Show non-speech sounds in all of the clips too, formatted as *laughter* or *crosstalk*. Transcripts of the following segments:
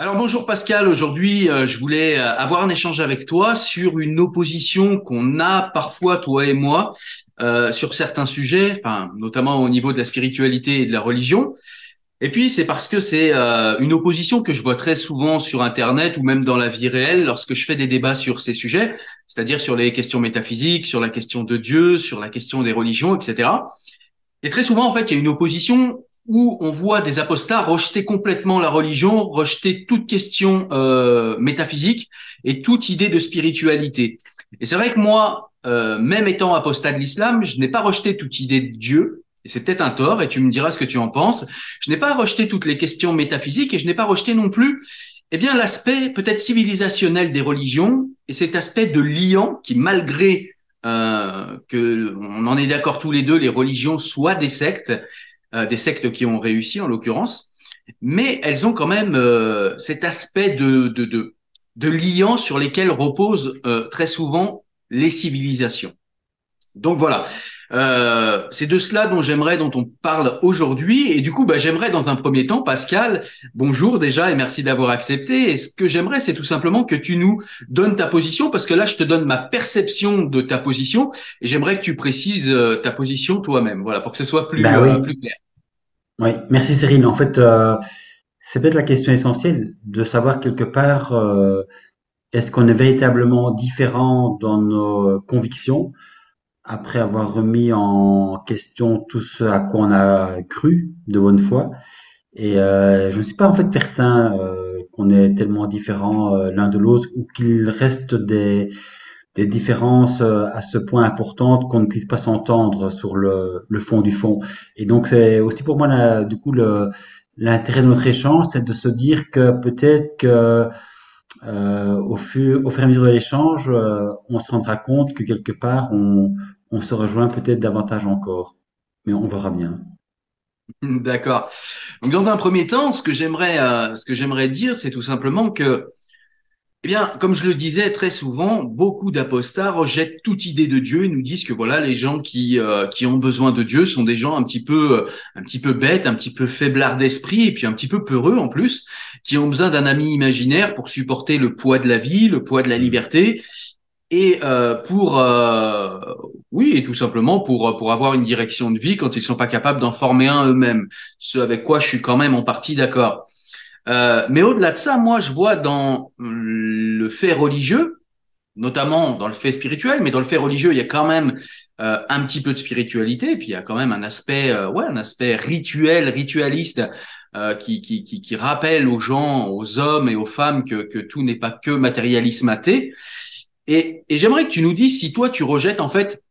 Alors bonjour Pascal, aujourd'hui euh, je voulais euh, avoir un échange avec toi sur une opposition qu'on a parfois toi et moi euh, sur certains sujets, enfin notamment au niveau de la spiritualité et de la religion. Et puis c'est parce que c'est euh, une opposition que je vois très souvent sur Internet ou même dans la vie réelle lorsque je fais des débats sur ces sujets, c'est-à-dire sur les questions métaphysiques, sur la question de Dieu, sur la question des religions, etc. Et très souvent en fait il y a une opposition où on voit des apostats rejeter complètement la religion, rejeter toute question euh, métaphysique et toute idée de spiritualité. Et c'est vrai que moi, euh, même étant apostat de l'islam, je n'ai pas rejeté toute idée de Dieu. Et c'est peut-être un tort, et tu me diras ce que tu en penses. Je n'ai pas rejeté toutes les questions métaphysiques, et je n'ai pas rejeté non plus, eh bien, l'aspect peut-être civilisationnel des religions, et cet aspect de liant qui, malgré euh, que on en est d'accord tous les deux, les religions soient des sectes, des sectes qui ont réussi en l'occurrence, mais elles ont quand même euh, cet aspect de, de, de, de liant sur lesquels reposent euh, très souvent les civilisations. Donc voilà, euh, c'est de cela dont j'aimerais, dont on parle aujourd'hui. Et du coup, bah, j'aimerais dans un premier temps, Pascal, bonjour déjà et merci d'avoir accepté. Et ce que j'aimerais, c'est tout simplement que tu nous donnes ta position, parce que là, je te donne ma perception de ta position, et j'aimerais que tu précises euh, ta position toi-même, voilà, pour que ce soit plus, Bah oui. euh, plus clair. Oui, merci Cyril. En fait, euh, c'est peut-être la question essentielle de savoir quelque part, euh, est-ce qu'on est véritablement différent dans nos convictions après avoir remis en question tout ce à quoi on a cru de bonne foi. Et euh, je ne suis pas en fait certain euh, qu'on est tellement différents euh, l'un de l'autre ou qu'il reste des, des différences euh, à ce point importantes qu'on ne puisse pas s'entendre sur le, le fond du fond. Et donc c'est aussi pour moi la- du coup l'intérêt de notre échange, c'est de se dire que peut-être que euh, au fur, au fur et à mesure de l'échange, euh, on se rendra compte que quelque part on, on se rejoint peut-être davantage encore. Mais on verra bien. *laughs* D'accord. Donc dans un premier temps, ce que j'aimerais, euh, ce que j'aimerais dire, c'est tout simplement que Eh bien, comme je le disais très souvent, beaucoup d'apostats rejettent toute idée de Dieu et nous disent que voilà, les gens qui euh, qui ont besoin de Dieu sont des gens un petit peu euh, un petit peu bêtes, un petit peu faiblards d'esprit et puis un petit peu peureux en plus, qui ont besoin d'un ami imaginaire pour supporter le poids de la vie, le poids de la liberté. Et euh, pour euh, oui et tout simplement pour pour avoir une direction de vie quand ils sont pas capables d'en former un eux-mêmes. Ce avec quoi je suis quand même en partie d'accord. Euh, mais au-delà de ça moi je vois dans le fait religieux notamment dans le fait spirituel mais dans le fait religieux il y a quand même euh, un petit peu de spiritualité et puis il y a quand même un aspect euh, ouais un aspect rituel ritualiste qui, qui, qui, qui rappelle aux gens aux hommes et aux femmes que que tout n'est pas que matérialisme athée et, j'aimerais que tu nous dises si toi tu rejettes en fait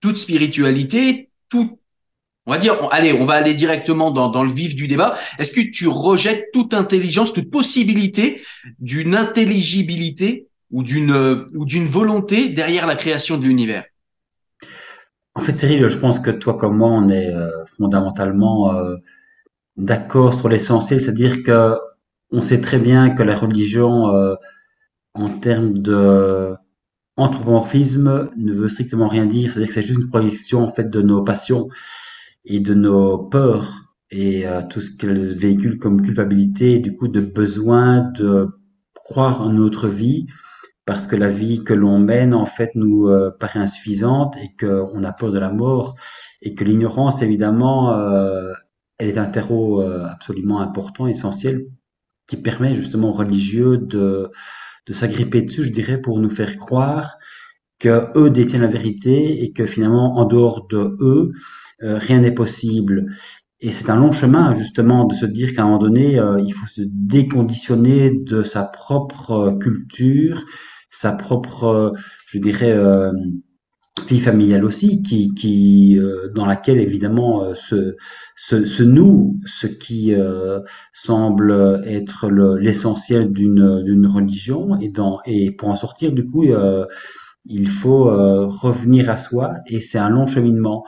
toute spiritualité, tout, on va dire, allez, on va aller directement dans, le vif du débat. Est-ce que tu rejettes toute intelligence, toute possibilité d'une intelligibilité ou d'une ou d'une volonté derrière la création de l'univers? En fait, Cyril, je pense que toi comme moi, on est euh, fondamentalement euh, d'accord sur l'essentiel, c'est-à-dire que on sait très bien que la religion, euh, en termes de anthropomorphisme ne veut strictement rien dire, c'est-à-dire que c'est juste une projection en fait de nos passions et de nos peurs et euh, tout ce qu'elles véhiculent comme culpabilité, du coup de besoin de croire en notre vie parce que la vie que l'on mène en fait nous euh, paraît insuffisante et qu'on a peur de la mort et que l'ignorance évidemment euh, elle est un terreau absolument important, essentiel qui permet justement aux religieux de de s'agripper dessus, je dirais, pour nous faire croire que eux détiennent la vérité et que finalement, en dehors de eux, euh, rien n'est possible. Et c'est un long chemin, justement, de se dire qu'à un moment donné, euh, il faut se déconditionner de sa propre euh, culture, sa propre, je dirais, vie familiale aussi, qui, qui euh, dans laquelle évidemment euh, ce, ce, ce, nous, ce qui euh, semble être l'essentiel d'une d'une religion, et dans et pour en sortir du coup, il faut revenir à soi, et c'est un long cheminement.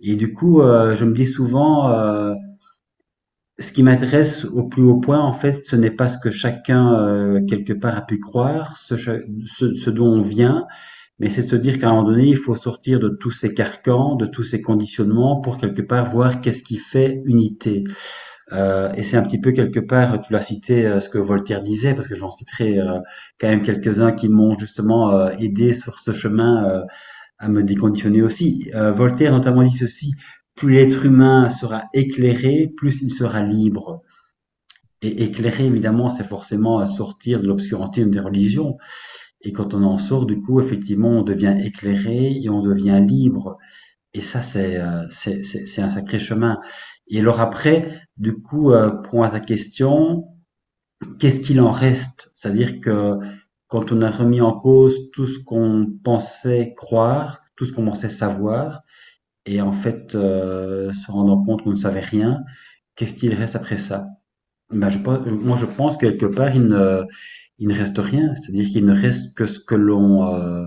Et du coup, je me dis souvent. ce qui m'intéresse au plus haut point, en fait, ce n'est pas ce que chacun quelque part a pu croire, ce, ce, ce dont on vient, mais c'est de se dire qu'à un moment donné, il faut sortir de tous ces carcans, de tous ces conditionnements pour quelque part voir qu'est-ce qui fait unité. Euh, et c'est un petit peu quelque part, tu l'as cité, euh, ce que Voltaire disait, parce que j'en citerai euh, quand même quelques-uns qui m'ont justement euh, aidé sur ce chemin à me déconditionner aussi. Voltaire notamment dit ceci, plus l'être humain sera éclairé, plus il sera libre. Et éclairé, évidemment, c'est forcément sortir de l'obscurantisme des religions. Et quand on en sort, du coup, effectivement, on devient éclairé et on devient libre. Et ça, c'est euh, c'est un sacré chemin. Et alors après, du coup, euh, pour à ta question, qu'est-ce qu'il en reste? C'est-à-dire que quand on a remis en cause tout ce qu'on pensait croire, tout ce qu'on pensait savoir, et en fait euh, se rendant compte qu'on ne savait rien, qu'est-ce qu'il reste après ça? Ben, je pense, Moi, je pense que quelque part, il ne, il ne reste rien, c'est-à-dire qu'il ne reste que ce que l'on euh,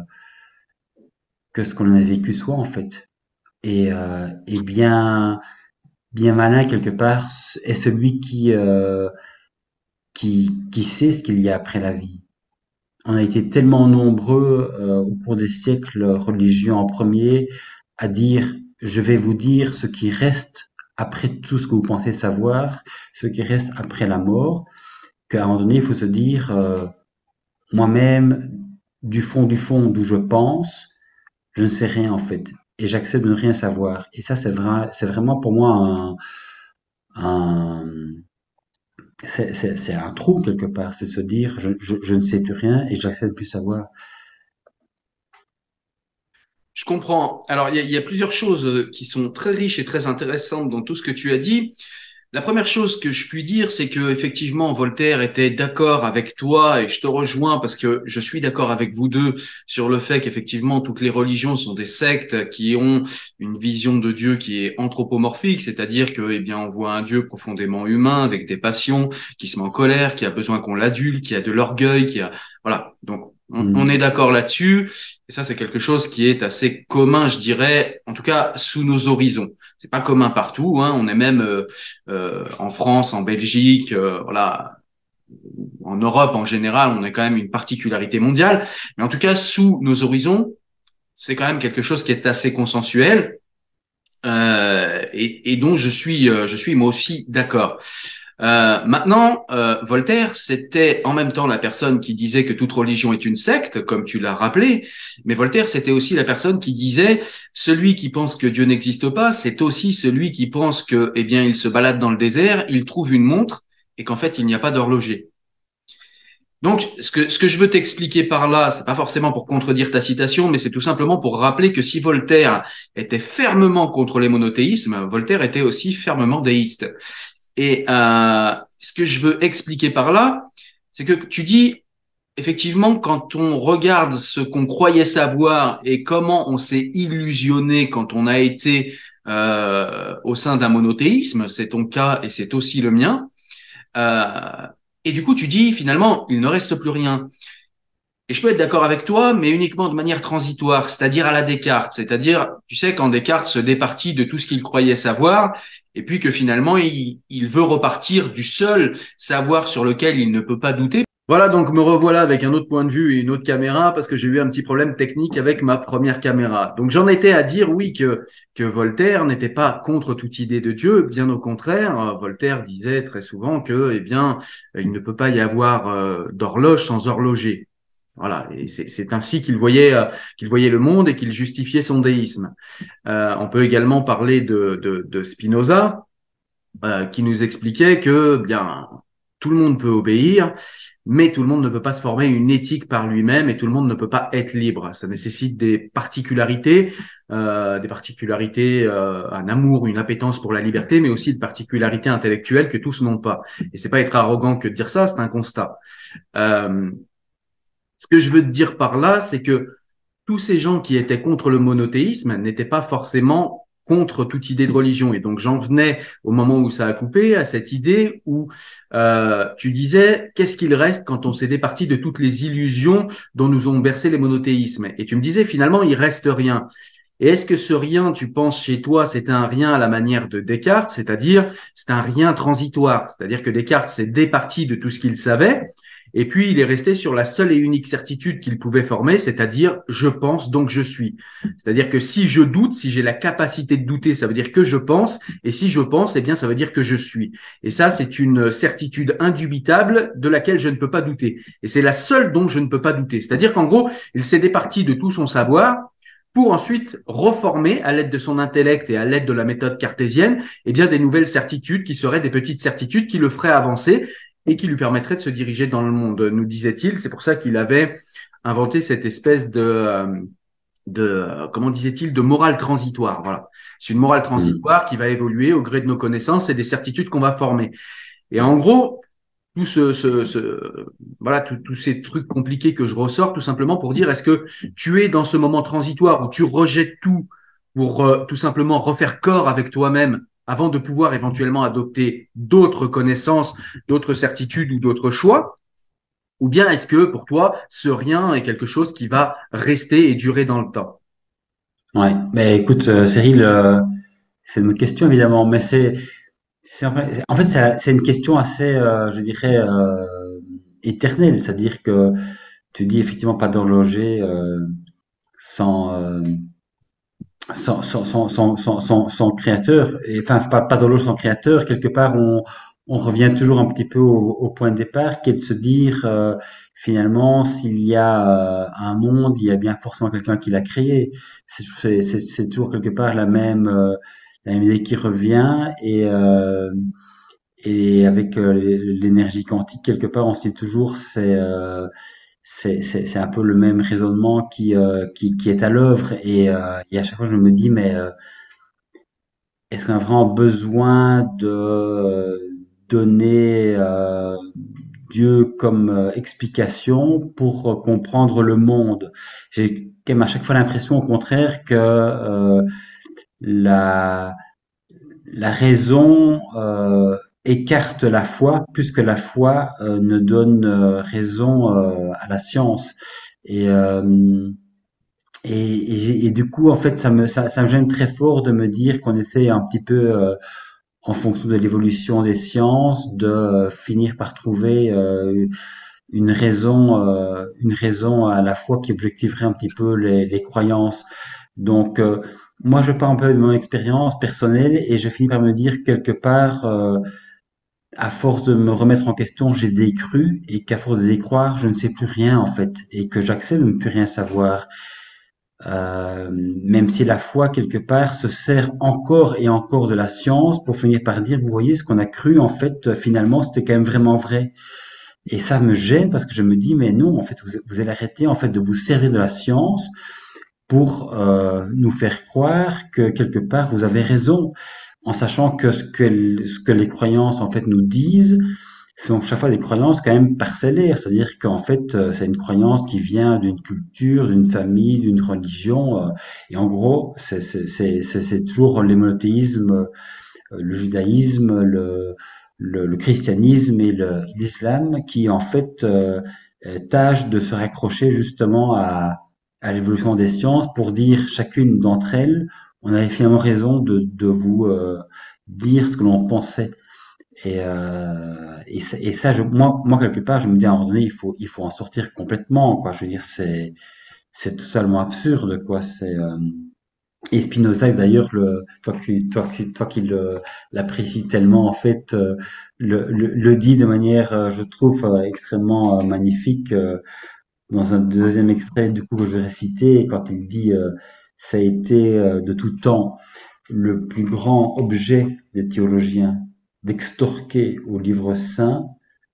que ce qu'on a vécu soi en fait. Et, euh, et bien bien malin quelque part est celui qui euh, qui qui sait ce qu'il y a après la vie. On a été tellement nombreux euh, au cours des siècles religieux en premier à dire je vais vous dire ce qui reste après tout ce que vous pensez savoir, ce qui reste après la mort qu'à un moment donné, il faut se dire, euh, moi-même, du fond du fond d'où je pense, je ne sais rien en fait. Et j'accepte de ne rien savoir. Et ça, c'est vrai, c'est vraiment pour moi un, c'est un trou quelque part. C'est se dire, je, ne sais plus rien et j'accepte plus savoir. Je comprends. Alors, il y, y, a plusieurs choses qui sont très riches et très intéressantes dans tout ce que tu as dit. La première chose que je puis dire, c'est que effectivement Voltaire était d'accord avec toi et je te rejoins parce que je suis d'accord avec vous deux sur le fait qu'effectivement toutes les religions sont des sectes qui ont une vision de Dieu qui est anthropomorphique, c'est-à-dire que eh bien on voit un Dieu profondément humain avec des passions, qui se met en colère, qui a besoin qu'on l'adulte, qui a de l'orgueil, qui a voilà. Donc Mm. On, est d'accord là-dessus. Et ça, c'est quelque chose qui est assez commun, je dirais, en tout cas sous nos horizons. C'est pas commun partout. Hein. On est même euh, euh, en France, en Belgique, euh, voilà, en Europe en général, on est quand même une particularité mondiale. Mais en tout cas, sous nos horizons, c'est quand même quelque chose qui est assez consensuel et, et dont je suis, je suis moi aussi d'accord. Euh, maintenant, euh, Voltaire, c'était en même temps la personne qui disait que toute religion est une secte, comme tu l'as rappelé, mais Voltaire, c'était aussi la personne qui disait celui qui pense que Dieu n'existe pas, c'est aussi celui qui pense que, eh bien, il se balade dans le désert, il trouve une montre et qu'en fait, il n'y a pas d'horloger. Donc, ce que, ce que je veux t'expliquer par là, c'est pas forcément pour contredire ta citation, mais c'est tout simplement pour rappeler que si Voltaire était fermement contre les monothéismes, Voltaire était aussi fermement déiste. Et euh, ce que je veux expliquer par là, c'est que tu dis, effectivement, quand on regarde ce qu'on croyait savoir et comment on s'est illusionné quand on a été euh, au sein d'un monothéisme, c'est ton cas et c'est aussi le mien, euh, et du coup, tu dis finalement, il ne reste plus rien. Et je peux être d'accord avec toi, mais uniquement de manière transitoire, c'est-à-dire à la Descartes. C'est-à-dire, tu sais, quand Descartes se départit de tout ce qu'il croyait savoir, et puis que finalement, il, veut repartir du seul savoir sur lequel il ne peut pas douter. Voilà, donc me revoilà avec un autre point de vue et une autre caméra parce que j'ai eu un petit problème technique avec ma première caméra. Donc j'en étais à dire oui que que Voltaire n'était pas contre toute idée de Dieu, bien au contraire. Euh, Voltaire disait très souvent que eh bien il ne peut pas y avoir euh, d'horloge sans horloger. Voilà, c'est ainsi qu'il voyait euh, qu'il voyait le monde et qu'il justifiait son déisme. on peut également parler de de, de Spinoza qui nous expliquait que bien tout le monde peut obéir, mais tout le monde ne peut pas se former une éthique par lui-même et tout le monde ne peut pas être libre. Ça nécessite des particularités, euh, des particularités, euh, un amour, une appétence pour la liberté, mais aussi des particularités intellectuelles que tous n'ont pas. Et c'est pas être arrogant que de dire ça, c'est un constat. Euh, ce que je veux te dire par là, c'est que tous ces gens qui étaient contre le monothéisme n'étaient pas forcément contre toute idée de religion. Et donc j'en venais au moment où ça a coupé à cette idée où euh, tu disais qu'est-ce qu'il reste quand on s'est départi de toutes les illusions dont nous ont bercé les monothéismes? Et tu me disais finalement il reste rien. Et est-ce que ce rien, tu penses chez toi, c'est un rien à la manière de Descartes, c'est-à-dire c'est un rien transitoire, c'est-à-dire que Descartes s'est départi de tout ce qu'il savait, et puis, il est resté sur la seule et unique certitude qu'il pouvait former, c'est-à-dire je pense, donc je suis. C'est-à-dire que si je doute, si j'ai la capacité de douter, ça veut dire que je pense, et si je pense, eh bien, ça veut dire que je suis. Et ça, c'est une certitude indubitable de laquelle je ne peux pas douter. Et c'est la seule dont je ne peux pas douter. C'est-à-dire qu'en gros, il s'est départi de tout son savoir pour ensuite reformer à l'aide de son intellect et à l'aide de la méthode cartésienne, eh bien des nouvelles certitudes qui seraient des petites certitudes qui le feraient avancer et qui lui permettrait de se diriger dans le monde, nous disait-il. C'est pour ça qu'il avait inventé cette espèce de, euh, de comment disait-il, de morale transitoire. Voilà, c'est une morale transitoire qui va évoluer au gré de nos connaissances et des certitudes qu'on va former. Et en gros, tout ce, ce, ce voilà, tous ces trucs compliqués que je ressors, tout simplement pour dire, est-ce que tu es dans ce moment transitoire où tu rejettes tout pour euh, tout simplement refaire corps avec toi-même avant de pouvoir éventuellement adopter d'autres connaissances, d'autres certitudes ou d'autres choix? Ou bien est-ce que pour toi, ce rien est quelque chose qui va rester et durer dans le temps? Ouais, mais écoute, euh, Cyril, euh, c'est une question évidemment, mais c'est, en fait, c'est une question assez, euh, je dirais, éternelle, c'est-à-dire que tu dis effectivement pas d'horloger sans son, son, son, son, son, créateur, et, enfin pas, pas dans sans créateur, quelque part on, on revient toujours un petit peu au, au point de départ, qui est de se dire euh, finalement s'il y a euh, un monde, il y a bien forcément quelqu'un qui l'a créé. C'est toujours quelque part la même, euh, la même idée qui revient. Et et avec l'énergie quantique quelque part on se dit toujours c'est c'est un peu le même raisonnement qui, euh, qui, qui, est à l'œuvre. Et, euh, et, à chaque fois, je me dis, mais euh, est-ce qu'on a vraiment besoin de donner Dieu comme explication pour comprendre le monde? J'ai quand même à chaque fois l'impression, au contraire, que la, la raison écarte la foi plus que la foi euh, ne donne euh, raison euh, à la science. Et, et, et, du coup, en fait, ça me, ça, ça, me gêne très fort de me dire qu'on essaie un petit peu, en fonction de l'évolution des sciences, de finir par trouver une raison, une raison à la fois qui objectiverait un petit peu les, les croyances. Donc, moi, je parle un peu de mon expérience personnelle et je finis par me dire quelque part, à force de me remettre en question, j'ai décru et qu'à force de décroire, je ne sais plus rien en fait et que j'accepte de ne plus rien savoir. Euh, même si la foi quelque part se sert encore et encore de la science pour finir par dire, vous voyez, ce qu'on a cru en fait finalement c'était quand même vraiment vrai. Et ça me gêne parce que je me dis, mais non, en fait, vous, vous allez arrêter en fait de vous servir de la science pour euh, nous faire croire que quelque part vous avez raison, en sachant que ce que, les croyances en fait nous disent sont chaque fois des croyances quand même parcellaires, c'est-à-dire qu'en fait euh, c'est une croyance qui vient d'une culture, d'une famille, d'une religion, euh, et en gros c'est toujours les monothéismes, euh, le judaïsme, le, christianisme et l'islam qui en fait tâchent de se raccrocher justement à l'évolution des sciences pour dire chacune d'entre elles, on avait finalement raison de, de vous euh, dire ce que l'on pensait. Et, euh, et, ça, je, moi, moi, quelque part, je me dis à un moment donné, il faut, il faut en sortir complètement, quoi. Je veux dire, c'est, c'est totalement absurde, quoi. C'est, euh, et Spinoza, d'ailleurs, le, toi qui, toi, toi qui l'apprécie tellement, en fait, euh, le, le, le, dit de manière, euh, je trouve, extrêmement magnifique dans un deuxième extrait du coup que je vais réciter, quand il dit euh, ça a été euh, de tout temps le plus grand objet des théologiens d'extorquer au livre saint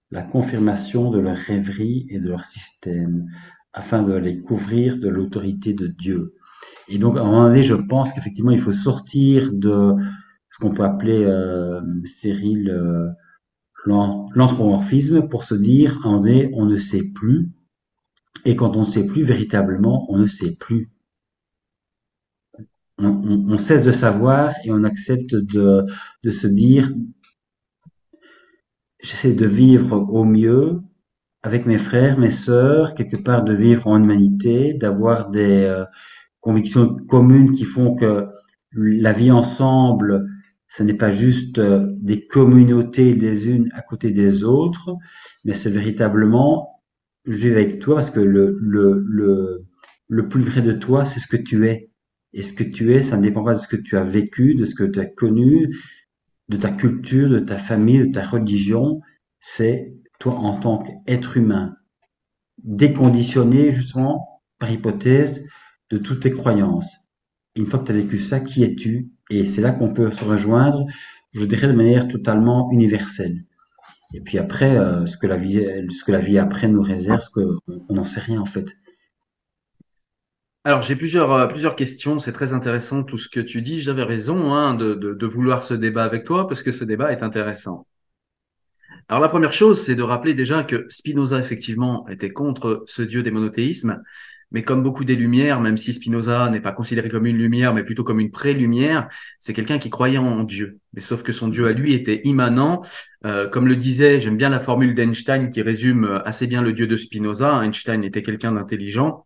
la confirmation de leur rêverie et de leur système, afin de les couvrir de l'autorité de Dieu. Et donc, à un moment donné, je pense qu'effectivement, il faut sortir de ce qu'on peut appeler, euh, Cyril, euh, l'anthropomorphisme pour se dire, à un moment donné, on ne sait plus, et quand on ne sait plus véritablement, on ne sait plus. On, on, on cesse de savoir et on accepte de, de se dire, j'essaie de vivre au mieux avec mes frères, mes sœurs, quelque part de vivre en humanité, d'avoir des euh, convictions communes qui font que la vie ensemble, ce n'est pas juste euh, des communautés les unes à côté des autres, mais c'est véritablement je vis avec toi parce que le, le, le, le plus vrai de toi, c'est ce que tu es. Et ce que tu es, ça ne dépend pas de ce que tu as vécu, de ce que tu as connu, de ta culture, de ta famille, de ta religion. C'est toi en tant qu'être humain, déconditionné justement, par hypothèse, de toutes tes croyances. Une fois que tu as vécu ça, qui es-tu? Et c'est là qu'on peut se rejoindre, je dirais de manière totalement universelle. Et puis après, euh, ce que la vie, ce que la vie après nous réserve, ce que, on n'en sait rien en fait. Alors j'ai plusieurs euh, plusieurs questions. C'est très intéressant tout ce que tu dis. J'avais raison hein, de, de, de vouloir ce débat avec toi parce que ce débat est intéressant. Alors la première chose, c'est de rappeler déjà que Spinoza effectivement était contre ce dieu des monothéismes, mais comme beaucoup des Lumières, même si Spinoza n'est pas considéré comme une lumière, mais plutôt comme une pré-lumière, c'est quelqu'un qui croyait en Dieu. Mais sauf que son Dieu à lui était immanent. Euh, comme le disait, j'aime bien la formule d'Einstein qui résume euh, assez bien le Dieu de Spinoza. Einstein était quelqu'un d'intelligent.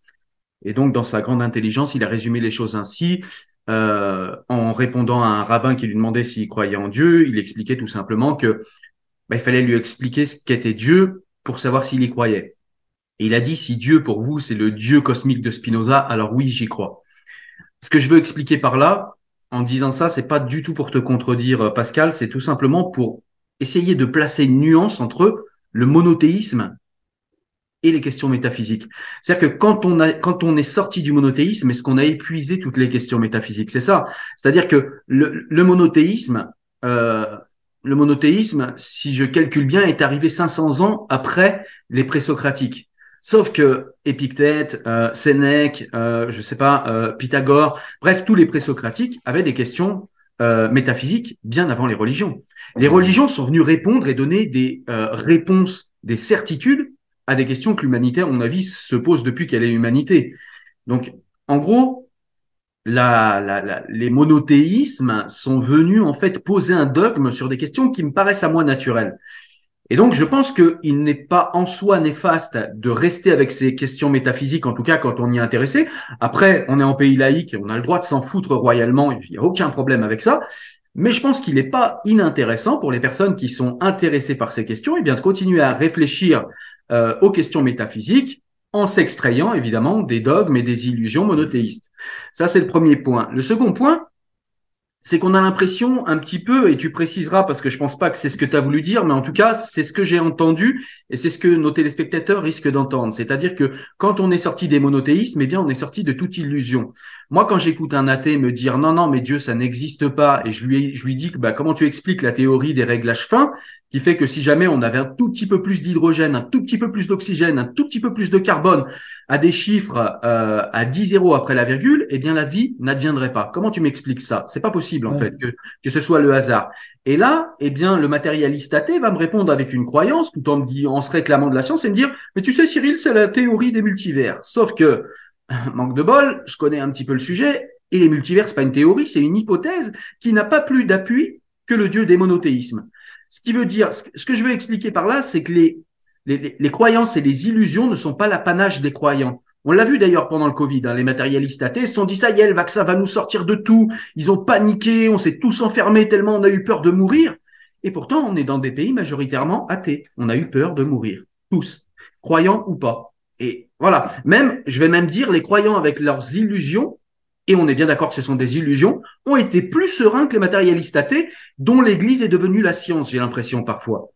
Et donc, dans sa grande intelligence, il a résumé les choses ainsi. Euh, en répondant à un rabbin qui lui demandait s'il croyait en Dieu, il expliquait tout simplement que bah, il fallait lui expliquer ce qu'était Dieu pour savoir s'il y croyait. Et il a dit, si Dieu pour vous, c'est le Dieu cosmique de Spinoza, alors oui, j'y crois. Ce que je veux expliquer par là, en disant ça, c'est pas du tout pour te contredire, euh, Pascal, c'est tout simplement pour essayer de placer une nuance entre le monothéisme et les questions métaphysiques. C'est-à-dire que quand on a, quand on est sorti du monothéisme, est-ce qu'on a épuisé toutes les questions métaphysiques? C'est ça. C'est-à-dire que le, le monothéisme, euh, le monothéisme, si je calcule bien, est arrivé 500 ans après les présocratiques. Sauf que Épictète, euh, Sénèque, euh, je sais pas, euh, Pythagore, bref, tous les présocratiques avaient des questions euh, métaphysiques bien avant les religions. Les religions sont venues répondre et donner des euh, réponses, des certitudes à des questions que l'humanité, à mon avis, se pose depuis qu'elle est humanité. Donc, en gros, les monothéismes sont venus en fait poser un dogme sur des questions qui me paraissent à moi naturelles. Et donc, je pense qu'il n'est pas en soi néfaste de rester avec ces questions métaphysiques, en tout cas quand on y est intéressé. Après, on est en pays laïque, on a le droit de s'en foutre royalement, il n'y a aucun problème avec ça. Mais je pense qu'il n'est pas inintéressant pour les personnes qui sont intéressées par ces questions, et eh bien de continuer à réfléchir euh, aux questions métaphysiques en s'extrayant évidemment des dogmes et des illusions monothéistes. Ça, c'est le premier point. Le second point, c'est qu'on a l'impression un petit peu, et tu préciseras parce que je pense pas que c'est ce que tu as voulu dire, mais en tout cas, c'est ce que j'ai entendu et c'est ce que nos téléspectateurs risquent d'entendre. C'est-à-dire que quand on est sorti des monothéismes, eh bien, on est sorti de toute illusion. Moi, quand j'écoute un athée me dire non, non, mais Dieu, ça n'existe pas, et je lui, je lui dis que bah, comment tu expliques la théorie des réglages fins, qui fait que si jamais on avait un tout petit peu plus d'hydrogène, un tout petit peu plus d'oxygène, un tout petit peu plus de carbone à des chiffres euh, à 10 zéros après la virgule, eh bien la vie n'adviendrait pas. Comment tu m'expliques ça? C'est pas possible en fait que, que ce soit le hasard. Et là, eh bien le matérialiste athée va me répondre avec une croyance tout en me dit, en se réclamant de la science et me dire mais tu sais Cyril, c'est la théorie des multivers. Sauf que *laughs* manque de bol, je connais un petit peu le sujet et les multivers c'est pas une théorie, c'est une hypothèse qui n'a pas plus d'appui que le dieu des monothéismes. Ce qui veut dire, ce que je veux expliquer par là, c'est que les, croyances et les illusions ne sont pas l'apanage des croyants. On l'a vu d'ailleurs pendant le Covid, hein, les matérialistes athées se sont dit ça y est, le vaccin va nous sortir de tout. Ils ont paniqué, on s'est tous enfermés tellement on a eu peur de mourir. Et pourtant, on est dans des pays majoritairement athées. On a eu peur de mourir, tous, croyants ou pas. Et voilà, même, je vais même dire, les croyants avec leurs illusions et on est bien d'accord que ce sont des illusions, ont été plus sereins que les matérialistes athées, dont l'Église est devenue la science, j'ai l'impression parfois.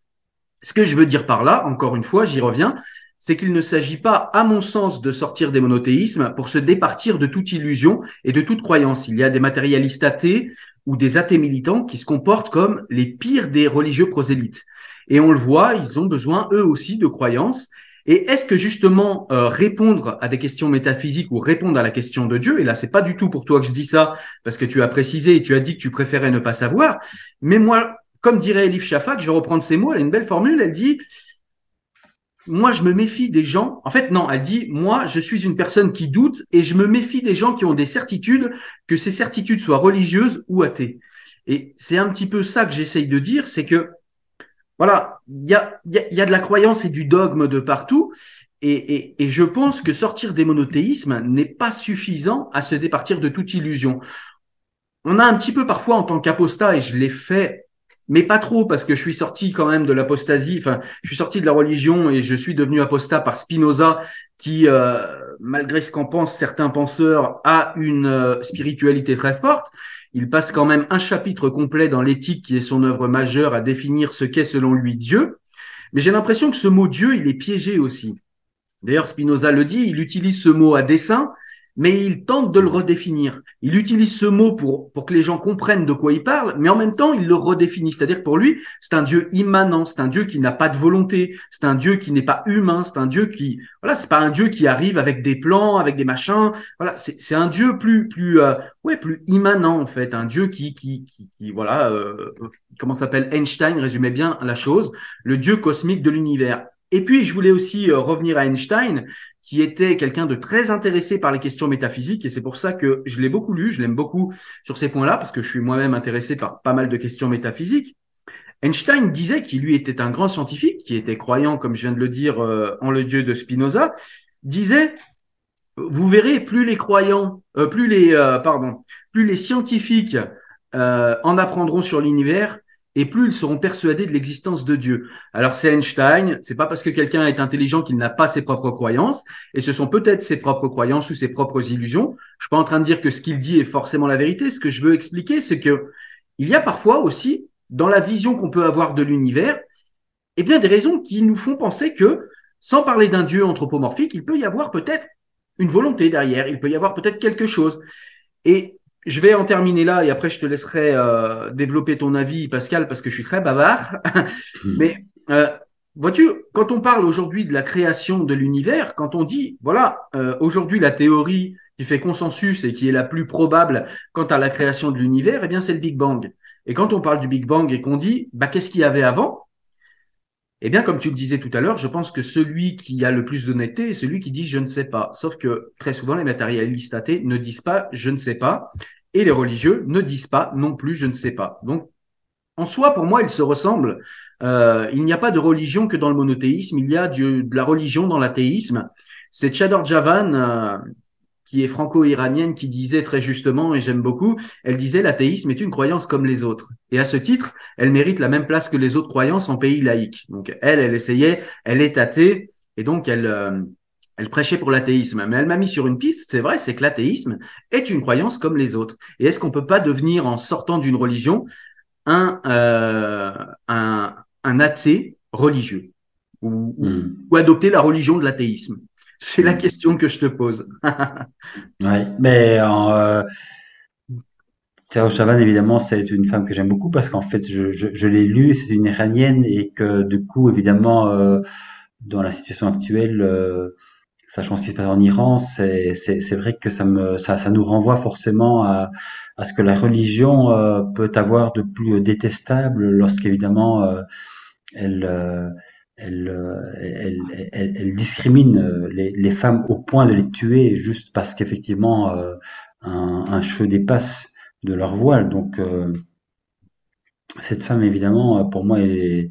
Ce que je veux dire par là, encore une fois, j'y reviens, c'est qu'il ne s'agit pas, à mon sens, de sortir des monothéismes pour se départir de toute illusion et de toute croyance. Il y a des matérialistes athées ou des athées militants qui se comportent comme les pires des religieux prosélytes. Et on le voit, ils ont besoin eux aussi de croyances et est-ce que justement euh, répondre à des questions métaphysiques ou répondre à la question de Dieu, et là c'est pas du tout pour toi que je dis ça, parce que tu as précisé et tu as dit que tu préférais ne pas savoir, mais moi, comme dirait Elif Shafak, je vais reprendre ses mots, elle a une belle formule, elle dit, moi je me méfie des gens, en fait non, elle dit, moi je suis une personne qui doute et je me méfie des gens qui ont des certitudes, que ces certitudes soient religieuses ou athées. Et c'est un petit peu ça que j'essaye de dire, c'est que voilà, il y a, y a de la croyance et du dogme de partout. Et, et, je pense que sortir des monothéismes n'est pas suffisant à se départir de toute illusion. On a un petit peu parfois en tant qu'apostat, et je l'ai fait, mais pas trop parce que je suis sorti quand même de l'apostasie, enfin, je suis sorti de la religion et je suis devenu apostat par Spinoza, qui, euh, malgré ce qu'en pensent certains penseurs, a une euh, spiritualité très forte. Il passe quand même un chapitre complet dans l'éthique qui est son œuvre majeure à définir ce qu'est selon lui Dieu. Mais j'ai l'impression que ce mot Dieu, il est piégé aussi. D'ailleurs, Spinoza le dit, il utilise ce mot à dessein mais il tente de le redéfinir. Il utilise ce mot pour, pour que les gens comprennent de quoi il parle, mais en même temps, il le redéfinit. C'est-à-dire que pour lui, c'est un Dieu immanent, c'est un Dieu qui n'a pas de volonté, c'est un Dieu qui n'est pas humain, c'est un Dieu qui, voilà, c'est pas un Dieu qui arrive avec des plans, avec des machins. Voilà, c'est un Dieu plus, plus, euh, ouais, plus immanent en fait, un Dieu qui, qui, qui, voilà, euh, comment s'appelle Einstein résumait bien la chose, le Dieu cosmique de l'univers. Et puis, je voulais aussi euh, revenir à Einstein, qui était quelqu'un de très intéressé par les questions métaphysiques, et c'est pour ça que je l'ai beaucoup lu, je l'aime beaucoup sur ces points-là, parce que je suis moi-même intéressé par pas mal de questions métaphysiques. Einstein disait qu'il lui était un grand scientifique, qui était croyant, comme je viens de le dire, euh, en le dieu de Spinoza, disait, vous verrez, plus les croyants, euh, plus les, pardon, plus les scientifiques en apprendront sur l'univers, et plus ils seront persuadés de l'existence de Dieu. Alors c'est Einstein, c'est pas parce que quelqu'un est intelligent qu'il n'a pas ses propres croyances, et ce sont peut-être ses propres croyances ou ses propres illusions. Je suis pas en train de dire que ce qu'il dit est forcément la vérité. Ce que je veux expliquer, c'est que il y a parfois aussi, dans la vision qu'on peut avoir de l'univers, eh bien des raisons qui nous font penser que, sans parler d'un Dieu anthropomorphique, il peut y avoir peut-être une volonté derrière, il peut y avoir peut-être quelque chose. Et je vais en terminer là et après je te laisserai euh, développer ton avis, Pascal, parce que je suis très bavard. Hmm. *laughs* Mais euh, vois-tu, quand on parle aujourd'hui de la création de l'univers, quand on dit, voilà, euh, aujourd'hui la théorie qui fait consensus et qui est la plus probable quant à la création de l'univers, eh bien c'est le Big Bang. Et quand on parle du Big Bang et qu'on dit, bah qu'est-ce qu'il y avait avant eh bien, comme tu le disais tout à l'heure, je pense que celui qui a le plus d'honnêteté est celui qui dit je ne sais pas. Sauf que très souvent, les matérialistes athées ne disent pas je ne sais pas et les religieux ne disent pas non plus je ne sais pas. Donc, en soi, pour moi, ils se ressemblent. Euh, il n'y a pas de religion que dans le monothéisme, il y a de la religion dans l'athéisme. C'est Chador Javan, euh, qui est franco-iranienne, qui disait très justement, et j'aime beaucoup, elle disait l'athéisme est une croyance comme les autres. Et à ce titre, elle mérite la même place que les autres croyances en pays laïque. Donc elle, elle essayait, elle est athée, et donc elle, euh, elle prêchait pour l'athéisme, mais elle m'a mis sur une piste, c'est vrai, c'est que l'athéisme est une croyance comme les autres. Et est-ce qu'on peut pas devenir, en sortant d'une religion, un, euh, un, un athée religieux? Ou, Hmm. ou adopter la religion de l'athéisme? C'est la question que je te pose. *laughs* Ouais, mais euh, Sarah Chavan, évidemment, c'est une femme que j'aime beaucoup parce qu'en fait, je, l'ai lue, c'est une Iranienne et que du coup, évidemment, euh, dans la situation actuelle, euh, sachant ce qui se passe en Iran, c'est vrai que ça me ça ça nous renvoie forcément à à ce que la religion euh, peut avoir de plus détestable lorsqu'évidemment euh, elle euh, elle, euh, elle, elle, elle discrimine euh, les, les femmes au point de les tuer juste parce qu'effectivement euh, un, un cheveu dépasse de leur voile. Donc euh, cette femme évidemment euh, pour moi est,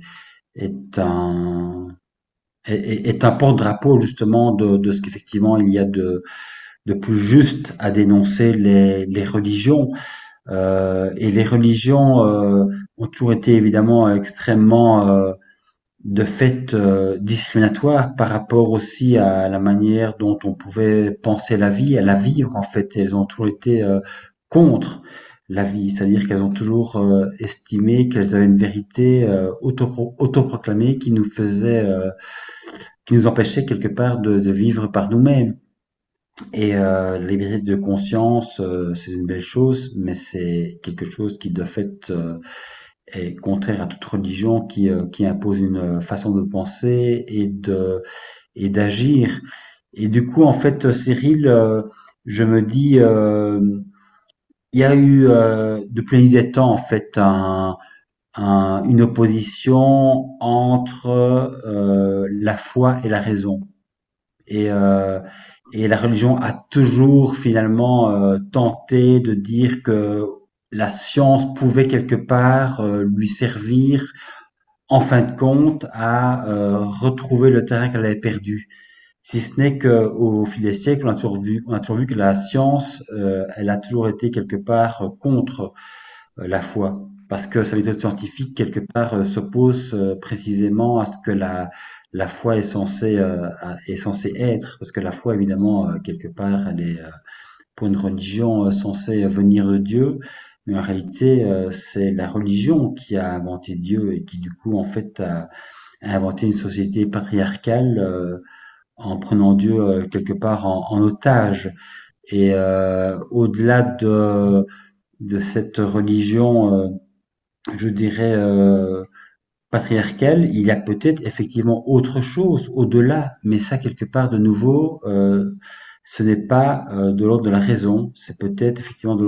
est un est, est- un porte-drapeau justement de, de ce qu'effectivement il y a de de plus juste à dénoncer les, les religions. Euh, et les religions ont toujours été évidemment extrêmement de fait euh, par rapport aussi à la manière dont on pouvait penser la vie, à la vivre en fait. Elles ont toujours été euh, contre la vie, c'est-à-dire qu'elles ont toujours euh, estimé qu'elles avaient une vérité euh, auto- autoproclamée qui nous faisait, euh, qui nous empêchait quelque part de, de vivre par nous-mêmes. Et euh, la liberté de conscience, euh, c'est une belle chose, mais c'est quelque chose qui de fait est contraire à toute religion qui, euh, qui impose une façon de penser et de et d'agir. Et du coup, en fait, Cyril, euh, je me dis, euh, il y a eu euh, depuis des temps, en fait, un, un- une opposition entre euh, la foi et la raison. Et, euh, et la religion a toujours finalement euh, tenté de dire que la science pouvait quelque part euh, lui servir en fin de compte à euh, retrouver le terrain qu'elle avait perdu. Si ce n'est qu'au fil des siècles, on a toujours vu, que la science, euh, elle a toujours été quelque part contre la foi, parce que sa méthode scientifique quelque part s'oppose précisément à ce que la la foi est censée est censée être, parce que la foi évidemment quelque part elle est pour une religion censée venir de Dieu, mais en réalité euh, c'est la religion qui a inventé Dieu et qui du coup en fait a, inventé une société patriarcale euh, en prenant Dieu euh, quelque part en, otage. Et euh, au-delà de de cette religion, euh, je dirais, euh, patriarcale, il y a peut-être effectivement autre chose au-delà, mais ça, quelque part, de nouveau, ce n'est pas euh, de l'ordre de la raison, c'est peut-être effectivement de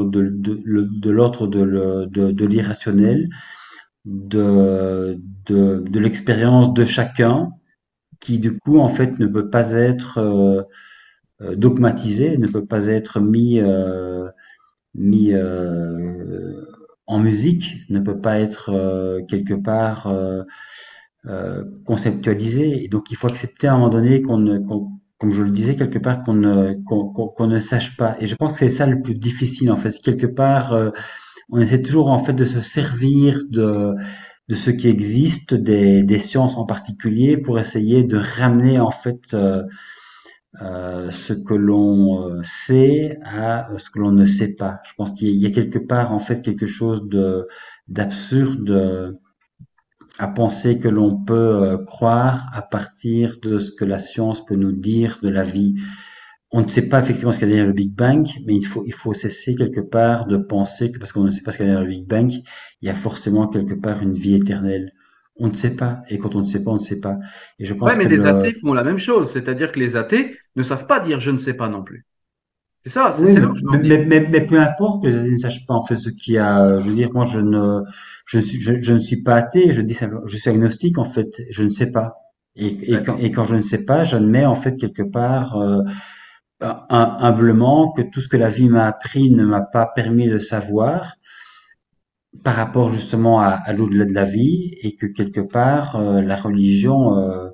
l'ordre de, l'irrationnel, de, l'expérience de chacun, qui du coup, en fait, ne peut pas être euh, euh, dogmatisé, ne peut pas être mis en musique ne peut pas être quelque part conceptualisé. Et donc il faut accepter à un moment donné qu'on qu'on- comme je le disais, quelque part qu'on ne, qu'on, qu'on- ne sache pas. Et je pense que c'est ça le plus difficile en fait. Quelque part, euh, on essaie toujours en fait de se servir de de ce qui existe, des, des sciences en particulier, pour essayer de ramener en fait euh, euh, ce que l'on euh, sait à ce que l'on ne sait pas. Je pense qu'il y a quelque part en fait quelque chose de d'absurde à penser que l'on peut euh, croire à partir de ce que la science peut nous dire de la vie. On ne sait pas effectivement ce qu'il y a derrière le Big Bang, mais il faut il faut cesser quelque part de penser que parce qu'on ne sait pas ce qu'il y a derrière le Big Bang, il y a forcément quelque part une vie éternelle. On ne sait pas, et quand on ne sait pas, on ne sait pas. Et je pense Ouais, mais que les le- athées font la même chose, c'est-à-dire que les athées ne savent pas dire je ne sais pas non plus. C'est ça, c'est Oui, c'est là où je m'en mais, dis. mais, mais, mais peu importe que les ne sachent pas en fait ce qu'il y a. Je veux dire, moi, je ne, je suis, je, je ne suis pas athée. Je dis simplement, je suis agnostique en fait. Je ne sais pas. Et, et quand, et quand je ne sais pas, j'admets en fait quelque part euh, hum- humblement que tout ce que la vie m'a appris ne m'a pas permis de savoir par rapport justement à, à l'au-delà de la vie et que quelque part euh, la religion euh,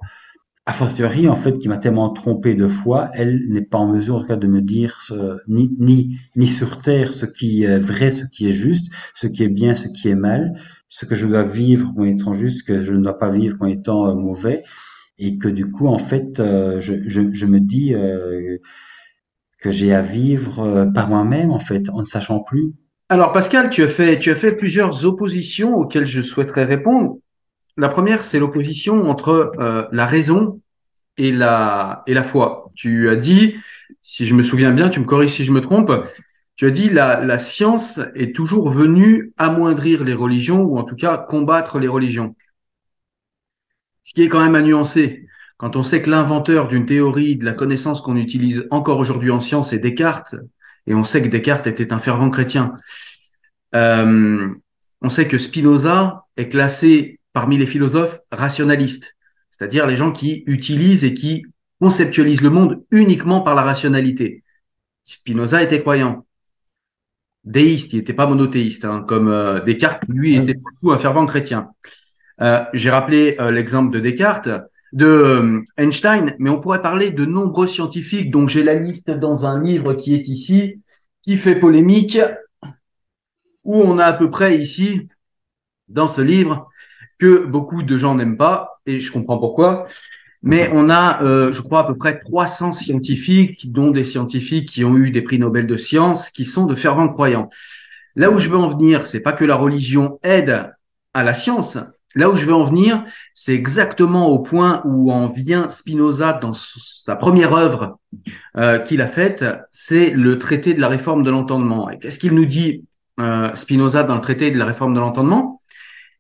a fortiori, en fait, qui m'a tellement trompé de fois, elle n'est pas en mesure, en tout cas, de me dire ni, ni, ni sur terre ce qui est vrai, ce qui est juste, ce qui est bien, ce qui est mal, ce que je dois vivre comme étant juste, ce que je ne dois pas vivre comme étant euh, mauvais. et que du coup, en fait, euh, je, je, je, me dis euh, que j'ai à vivre par moi-même, en fait, en ne sachant plus. Alors, Pascal, tu as fait, tu as fait plusieurs oppositions auxquelles je souhaiterais répondre. La première, c'est l'opposition entre euh, la raison et la, et la foi. Tu as dit, si je me souviens bien, tu me corriges si je me trompe, tu as dit la, la science est toujours venue amoindrir les religions ou en tout cas combattre les religions. Ce qui est quand même à nuancer. Quand on sait que l'inventeur d'une théorie de la connaissance qu'on utilise encore aujourd'hui en science est Descartes, et on sait que Descartes était un fervent chrétien, euh, on sait que Spinoza est classé parmi les philosophes rationalistes, c'est-à-dire les gens qui utilisent et qui conceptualisent le monde uniquement par la rationalité. Spinoza était croyant, déiste, il n'était pas monothéiste, hein, comme euh, Descartes, lui, était beaucoup un fervent chrétien. Euh, j'ai rappelé euh, l'exemple de Descartes, de Einstein, mais on pourrait parler de nombreux scientifiques, dont j'ai la liste dans un livre qui est ici, qui fait polémique, où on a à peu près ici, dans ce livre, que beaucoup de gens n'aiment pas, et je comprends pourquoi, mais on a, euh, je crois, à peu près 300 scientifiques, dont des scientifiques qui ont eu des prix Nobel de sciences, qui sont de fervents croyants. Là où je veux en venir, c'est pas que la religion aide à la science, Là où je veux en venir, c'est exactement au point où en vient Spinoza dans sa première œuvre euh, qu'il a faite, c'est le traité de la réforme de l'entendement. Et qu'est-ce qu'il nous dit euh, Spinoza dans le traité de la réforme de l'entendement?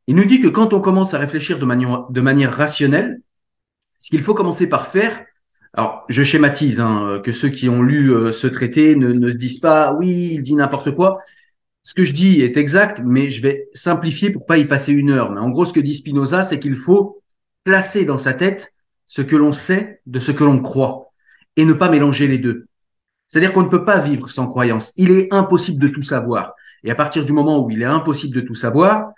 Il nous dit que quand on commence à réfléchir de manière, de manière rationnelle, ce qu'il faut commencer par faire, alors je schématise, hein, que ceux qui ont lu euh, ce traité ne, ne se disent pas oui, il dit n'importe quoi ce que je dis est exact, mais je vais simplifier pour pas y passer une heure. Mais en gros, ce que dit Spinoza, c'est qu'il faut placer dans sa tête ce que l'on sait de ce que l'on croit et ne pas mélanger les deux. C'est-à-dire qu'on ne peut pas vivre sans croyance. Il est impossible de tout savoir. Et à partir du moment où il est impossible de tout savoir,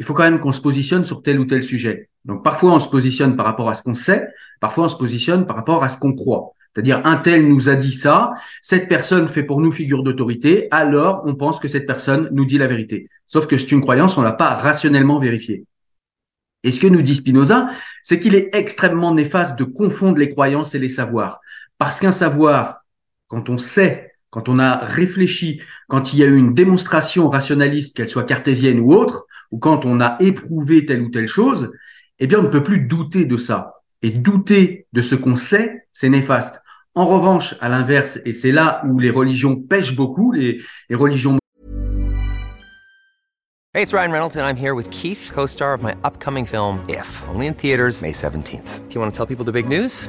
il faut quand même qu'on se positionne sur tel ou tel sujet. Donc parfois on se positionne par rapport à ce qu'on sait, parfois on se positionne par rapport à ce qu'on croit. C'est-à-dire, un tel nous a dit ça, cette personne fait pour nous figure d'autorité, alors on pense que cette personne nous dit la vérité. Sauf que c'est une croyance, on l'a pas rationnellement vérifiée. Et ce que nous dit Spinoza, c'est qu'il est extrêmement néfaste de confondre les croyances et les savoirs. Parce qu'un savoir, quand on sait, quand on a réfléchi, quand il y a eu une démonstration rationaliste, qu'elle soit cartésienne ou autre, ou quand on a éprouvé telle ou telle chose, eh bien, on ne peut plus douter de ça. Et douter de ce qu'on sait, c'est néfaste. En revanche, à l'inverse, et c'est là où les religions pêchent beaucoup, les, les religions. Hey, it's Ryan Reynolds, and I'm here with Keith, co-star of my upcoming film, If, only in theaters, May 17th. Do you want to tell people the big news?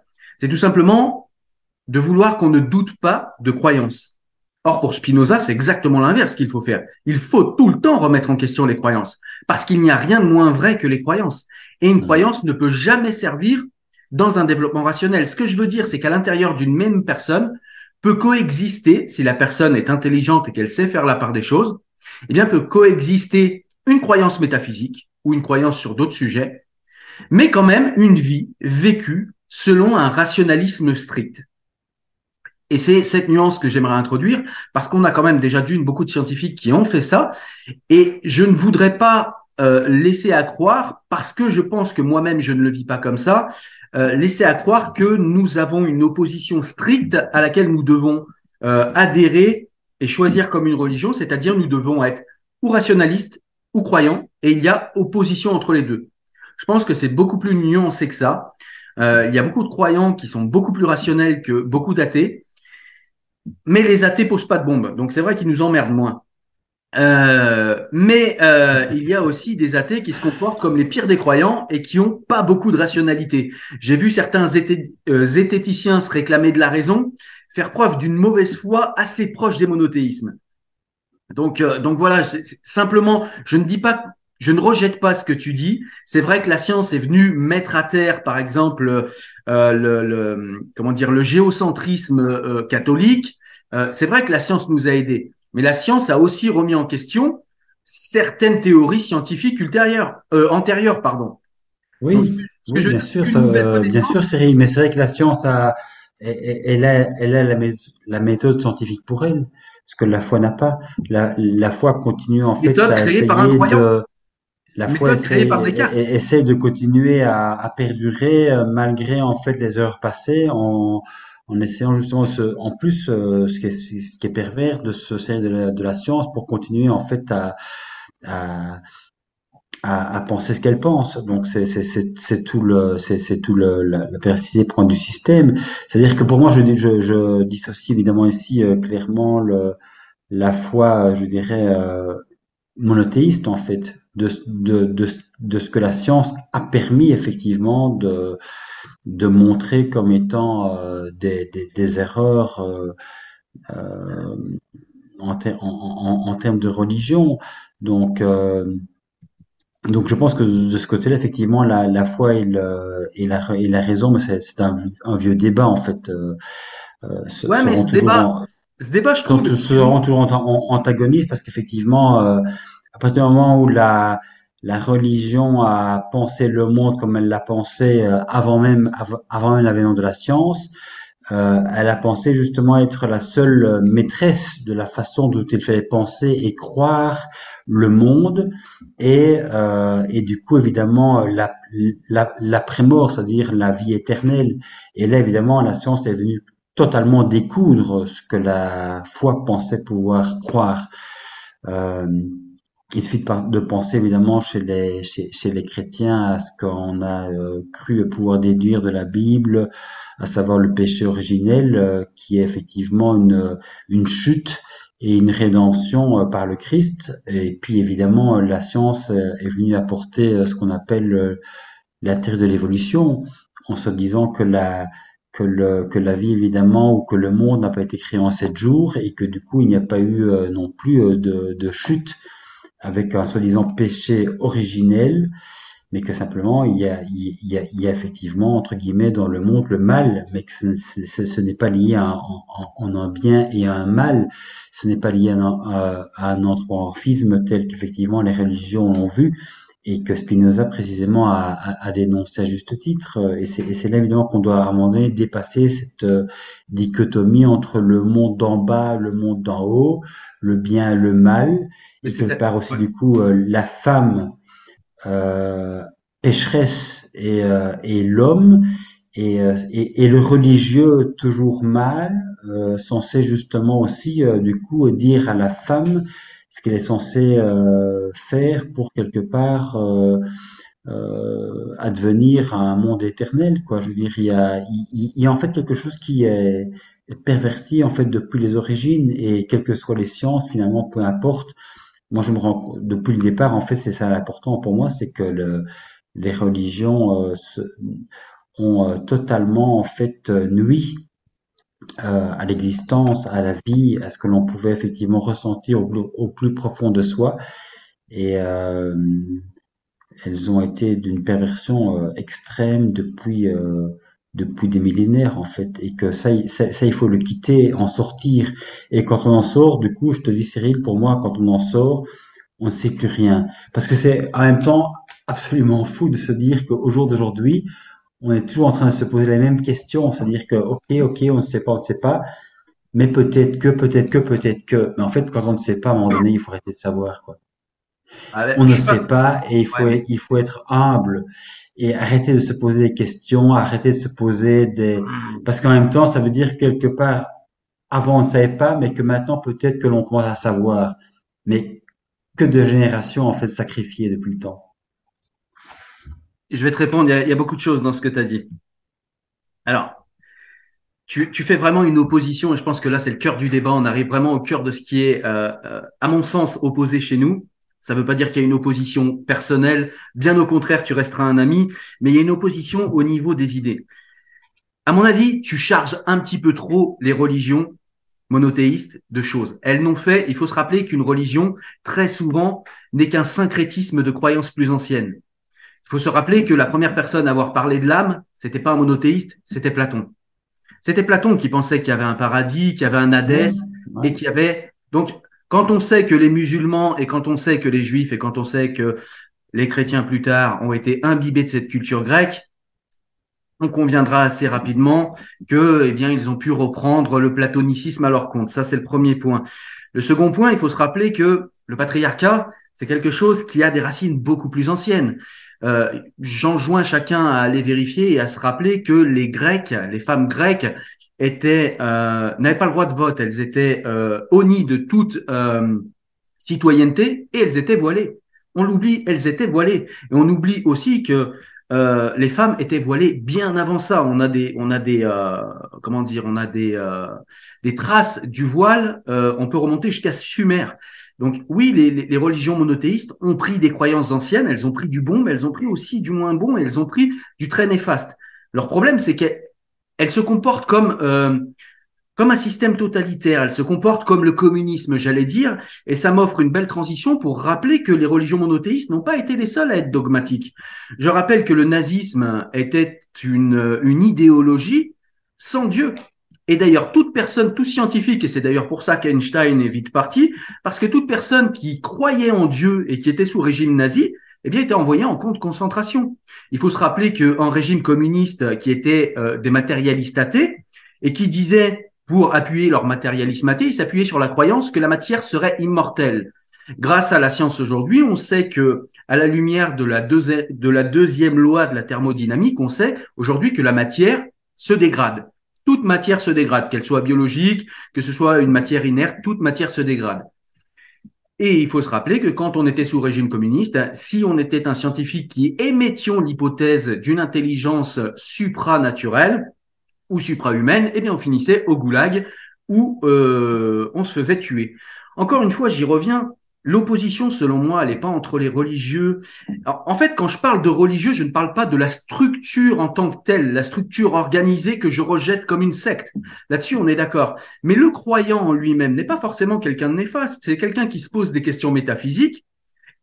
c'est tout simplement de vouloir qu'on ne doute pas de croyances. Or, pour Spinoza, c'est exactement l'inverse qu'il faut faire. Il faut tout le temps remettre en question les croyances, parce qu'il n'y a rien de moins vrai que les croyances. Et une croyance ne peut jamais servir dans un développement rationnel. Ce que je veux dire, c'est qu'à l'intérieur d'une même personne peut coexister, si la personne est intelligente et qu'elle sait faire la part des choses, eh bien, peut coexister une croyance métaphysique ou une croyance sur d'autres sujets, mais quand même une vie vécue selon un rationalisme strict. Et c'est cette nuance que j'aimerais introduire, parce qu'on a quand même déjà d'une beaucoup de scientifiques qui ont fait ça, et je ne voudrais pas euh, laisser à croire, parce que je pense que moi-même je ne le vis pas comme ça, euh, laisser à croire que nous avons une opposition stricte à laquelle nous devons euh, adhérer et choisir comme une religion, c'est-à-dire nous devons être ou rationalistes ou croyants, et il y a opposition entre les deux. Je pense que c'est beaucoup plus nuancé que ça. Euh, il y a beaucoup de croyants qui sont beaucoup plus rationnels que beaucoup d'athées, mais les athées posent pas de bombes, donc c'est vrai qu'ils nous emmerdent moins. Euh, mais euh, il y a aussi des athées qui se comportent comme les pires des croyants et qui ont pas beaucoup de rationalité. J'ai vu certains euh, zététiciens se réclamer de la raison, faire preuve d'une mauvaise foi assez proche des monothéismes. Donc, donc voilà, simplement, je ne dis pas, je ne rejette pas ce que tu dis. C'est vrai que la science est venue mettre à terre, par exemple, euh, le, le, comment dire, le géocentrisme catholique. c'est vrai que la science nous a aidés. Mais la science a aussi remis en question certaines théories scientifiques ultérieures, euh, antérieures, pardon. Oui, bien, sûr, bien sûr, Cyril, mais c'est vrai que la science a, elle a, elle a la, méthode scientifique pour elle, ce que la foi n'a pas. La, la foi continue en fait à essayer de, la foi essaie, par essaie de continuer à, à perdurer euh, malgré en fait les heures passées en, en essayant justement, ce, en plus, euh, ce, qui est, ce qui est pervers, de se servir de la, de la science pour continuer en fait à, à, à, penser ce qu'elle pense. Donc c'est c'est tout le c'est tout le la, la perversité prendre du système. C'est-à-dire que pour moi, je, je, je dissocie évidemment ici euh, clairement le la foi, je dirais euh, monothéiste en fait de, de, de, de ce que la science a permis effectivement de de montrer comme étant euh, des, des, des, erreurs euh, euh en, en, en, termes de religion. Donc, donc je pense que de ce côté-là, effectivement, la, la foi et, le, et, la, et la raison, mais c'est un, un, vieux débat en fait. Euh, ouais, mais ce débat, ce débat, je trouve, seront toujours antagonistes parce qu'effectivement, à partir du moment où la la religion a pensé le monde comme elle l'a pensé euh, avant même avant même l'avènement de la science. Euh, elle a pensé justement être la seule maîtresse de la façon dont il fallait penser et croire le monde et, euh, et du coup évidemment la, la, l'après-mort, c'est-à-dire la vie éternelle. Et là évidemment la science est venue totalement découdre ce que la foi pensait pouvoir croire. Euh, il suffit de, penser évidemment chez les, chez, les chrétiens à ce qu'on a euh, cru pouvoir déduire de la Bible, à savoir le péché originel, euh, qui est effectivement une, une chute et une rédemption par le Christ. Et puis évidemment, la science est venue apporter ce qu'on appelle la théorie de l'évolution, en se disant que la, que, le, que la vie évidemment ou que le monde n'a pas été créé en sept jours et que du coup il n'y a pas eu non plus de, de chute avec un soi-disant péché originel, mais que simplement il y, a, il, y a, il y a effectivement, entre guillemets, dans le monde le mal, mais que ce, n'est pas lié à, en, un bien et un mal, ce n'est pas lié à un, à un anthropomorphisme tel qu'effectivement les religions l'ont vu, et que Spinoza précisément a, a, dénoncé à juste titre. Et c'est là évidemment qu'on doit à un moment donné dépasser cette euh, dichotomie entre le monde d'en bas, le monde d'en haut, le bien et le mal, et quelque part aussi du coup euh, la femme euh, pécheresse et, euh, et l'homme et, et, et, le religieux toujours mal, censé justement aussi du coup dire à la femme ce qu'elle est censée faire pour quelque part advenir à un monde éternel quoi. Je veux dire il y a il, y a en fait quelque chose qui est perverti en fait depuis les origines. Et quelles que soient les sciences finalement peu importe. Moi je me rends depuis le départ en fait c'est ça l'important pour moi c'est que le, les religions euh, ont euh, totalement en fait euh, nuit à l'existence, à la vie, à ce que l'on pouvait effectivement ressentir au, plus profond de soi. Et elles ont été d'une perversion extrême depuis depuis des millénaires en fait. Et que ça, ça, ça, il faut le quitter, en sortir. Et quand on en sort du coup je te dis Cyril pour moi quand on en sort on ne sait plus rien. Parce que c'est en même temps absolument fou de se dire qu'au jour d'aujourd'hui on est toujours en train de se poser les mêmes questions c'est-à-dire que ok ok on ne sait pas on ne sait pas mais peut-être que peut-être que peut-être que mais en fait quand on ne sait pas à un moment donné il faut arrêter de savoir quoi ah on ne sait pas, et il faut, il faut être humble et arrêter de se poser des questions, arrêter de se poser des... Mm. Parce qu'en même temps, ça veut dire quelque part, avant on ne savait pas, mais que maintenant peut-être que l'on commence à savoir. Mais que de générations en fait sacrifiées depuis le temps. Je vais te répondre, il y a, beaucoup de choses dans ce que tu as dit. Alors, tu, tu, fais vraiment une opposition, et je pense que là, c'est le cœur du débat. On arrive vraiment au cœur de ce qui est, euh, euh, à mon sens, opposé chez nous. Ça ne veut pas dire qu'il y a une opposition personnelle. Bien au contraire, tu resteras un ami, mais il y a une opposition au niveau des idées. À mon avis, tu charges un petit peu trop les religions monothéistes de choses. Elles n'ont fait, il faut se rappeler qu'une religion, très souvent, n'est qu'un syncrétisme de croyances plus anciennes. Il faut se rappeler que la première personne à avoir parlé de l'âme, c'était pas un monothéiste, c'était Platon. C'était Platon qui pensait qu'il y avait un paradis, qu'il y avait un Hadès et qu'il y avait donc quand on sait que les musulmans et quand on sait que les juifs et quand on sait que les chrétiens plus tard ont été imbibés de cette culture grecque, on conviendra assez rapidement que, eh bien, ils ont pu reprendre le platonicisme à leur compte. Ça, c'est le premier point. Le second point, il faut se rappeler que le patriarcat, c'est quelque chose qui a des racines beaucoup plus anciennes. Euh, J'enjoins chacun à aller vérifier et à se rappeler que les Grecs, les femmes grecques, étaient euh, n'avaient pas le droit de vote, elles étaient euh, honnies de toute euh, citoyenneté et elles étaient voilées. On l'oublie, elles étaient voilées. Et on oublie aussi que euh, les femmes étaient voilées bien avant ça. On a des, on a des, comment dire, on a des, des traces du voile. On peut remonter jusqu'à Sumer. Donc oui, les, religions monothéistes ont pris des croyances anciennes. Elles ont pris du bon, mais elles ont pris aussi du moins bon. Et elles ont pris du très néfaste. Leur problème, c'est qu'elles elle se comportent comme euh, comme un système totalitaire. Elle se comporte comme le communisme, j'allais dire, et ça m'offre une belle transition pour rappeler que les religions monothéistes n'ont pas été les seules à être dogmatiques. Je rappelle que le nazisme était une, une idéologie sans Dieu. Et d'ailleurs, toute personne, tout scientifique, et c'est d'ailleurs pour ça qu'Einstein est vite parti, parce que toute personne qui croyait en Dieu et qui était sous régime nazi, eh bien, était envoyée en camp de concentration. Il faut se rappeler qu'un régime communiste qui était euh, des matérialistes athées et qui disait pour appuyer leur matérialisme athée, ils s'appuyaient sur la croyance que la matière serait immortelle. Grâce à la science aujourd'hui, on sait que, à la lumière de la deuxième loi de la thermodynamique, on sait aujourd'hui que la matière se dégrade. Toute matière se dégrade, qu'elle soit biologique, que ce soit une matière inerte, toute matière se dégrade. Et il faut se rappeler que quand on était sous régime communiste, si on était un scientifique qui émettions l'hypothèse d'une intelligence supranaturelle ou suprahumaine, eh bien on finissait au goulag où euh, on se faisait tuer. Encore une fois, j'y reviens, L'opposition, selon moi, elle n'est pas entre les religieux. en fait, quand je parle de religieux, je ne parle pas de la structure en tant que telle, la structure organisée que je rejette comme une secte. Là-dessus, on est d'accord. Mais le croyant en lui-même n'est pas forcément quelqu'un de néfaste. C'est quelqu'un qui se pose des questions métaphysiques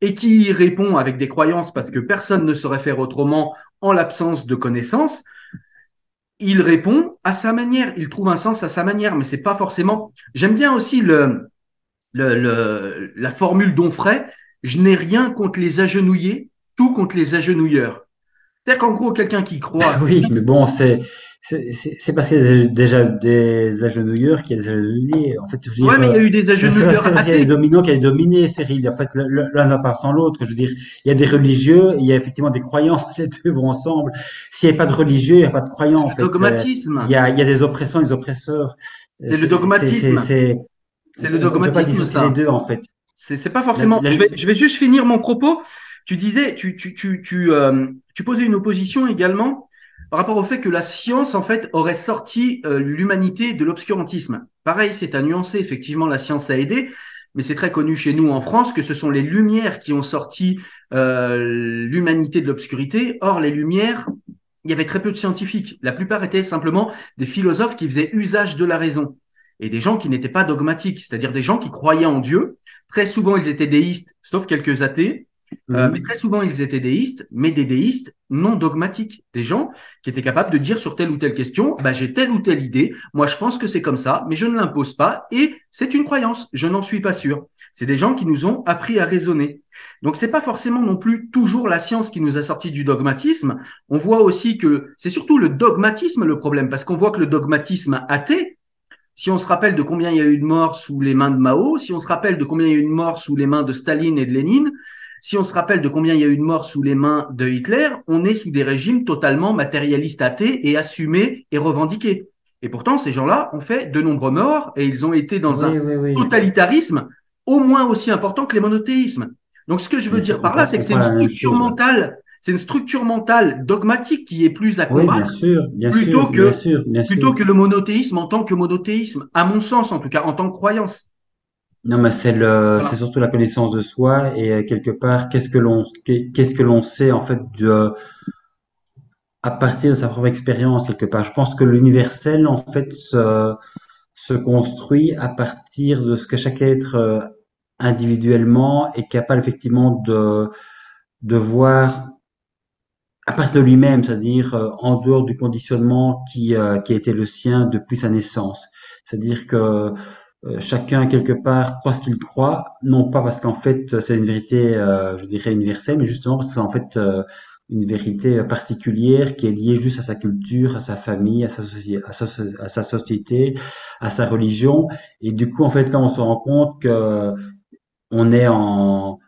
et qui y répond avec des croyances parce que personne ne saurait faire autrement en l'absence de connaissances. Il répond à sa manière, il trouve un sens à sa manière, mais c'est pas forcément. J'aime bien aussi le, le, la formule d'Onfray, je n'ai rien contre les agenouillés, tout contre les agenouilleurs. C'est-à-dire qu'en gros, quelqu'un qui croit. *laughs* oui, mais bon, c'est c'est parce qu'il y a déjà des agenouilleurs qu'il y a des agenouillés. En fait, je ouais, mais il y a eu des agenouilleurs. C'est parce qu'il y a des dominants qui ont dominé, Cyril. En fait, l'un n'a pas sans l'autre. Je veux dire, il y a des religieux, il y a effectivement des croyants. *laughs* Les deux vont ensemble. S'il n'y a pas de religieux, il n'y a pas de croyants. En fait. Dogmatisme. Il y a, il y a des oppressants, des oppresseurs. C'est le dogmatisme. C'est le dogmatisme, ça. les deux, en fait. C'est pas forcément. Je, vais, je, vais, juste finir mon propos. Tu disais, tu, tu, tu, tu, euh, tu posais une opposition également par rapport au fait que la science, en fait, aurait sorti euh, l'humanité de l'obscurantisme. Pareil, c'est à nuancer. Effectivement, la science a aidé, mais c'est très connu chez nous en France que ce sont les Lumières qui ont sorti euh, l'humanité de l'obscurité. Or, les Lumières, il y avait très peu de scientifiques. La plupart étaient simplement des philosophes qui faisaient usage de la raison et des gens qui n'étaient pas dogmatiques, c'est-à-dire des gens qui croyaient en Dieu. Très souvent, ils étaient déistes, sauf quelques athées, euh, mhm. mais très souvent, ils étaient déistes, mais des déistes non dogmatiques, des gens qui étaient capables de dire sur telle ou telle question, bah, j'ai telle ou telle idée, moi je pense que c'est comme ça, mais je ne l'impose pas, et c'est une croyance, je n'en suis pas sûr. C'est des gens qui nous ont appris à raisonner. Donc c'est pas forcément non plus toujours la science qui nous a sorti du dogmatisme. On voit aussi que c'est surtout le dogmatisme le problème, parce qu'on voit que le dogmatisme athée, si on se rappelle de combien il y a eu de morts sous les mains de Mao, si on se rappelle de combien il y a eu de morts sous les mains de Staline et de Lénine, si on se rappelle de combien il y a eu de morts sous les mains de Hitler, on est sous des régimes totalement matérialistes athées et assumés et revendiqués. Et pourtant, ces gens-là ont fait de nombreux morts et ils ont été dans un totalitarisme au moins aussi important que les monothéismes. Donc, ce que je veux dire par là, c'est que c'est une structure mentale c'est une structure mentale dogmatique qui est plus à Oui, bien combattre sûr, bien plutôt sûr, que- bien sûr, plutôt que le monothéisme en tant que monothéisme, à mon sens en tout cas, en tant que croyance. Non, mais c'est le, Voilà. c'est surtout la connaissance de soi et euh, quelque part, qu'est-ce que l'on, qu'est- qu'est-ce que l'on sait en fait de, à partir de sa propre expérience quelque part. Je pense que l'universel en fait se, se construit à partir de ce que chaque être euh, individuellement est capable effectivement de, de voir à partir de lui-même, c'est-à-dire euh, en dehors du conditionnement qui, euh, qui a été le sien depuis sa naissance. C'est-à-dire que euh, chacun quelque part croit ce qu'il croit, non pas parce qu'en fait c'est une vérité, euh, je dirais universelle, mais justement parce que c'est en fait euh, une vérité particulière qui est liée juste à sa culture, à sa famille, à sa, à sa société, à sa religion. Et du coup, en fait, là, on se rend compte que on est en,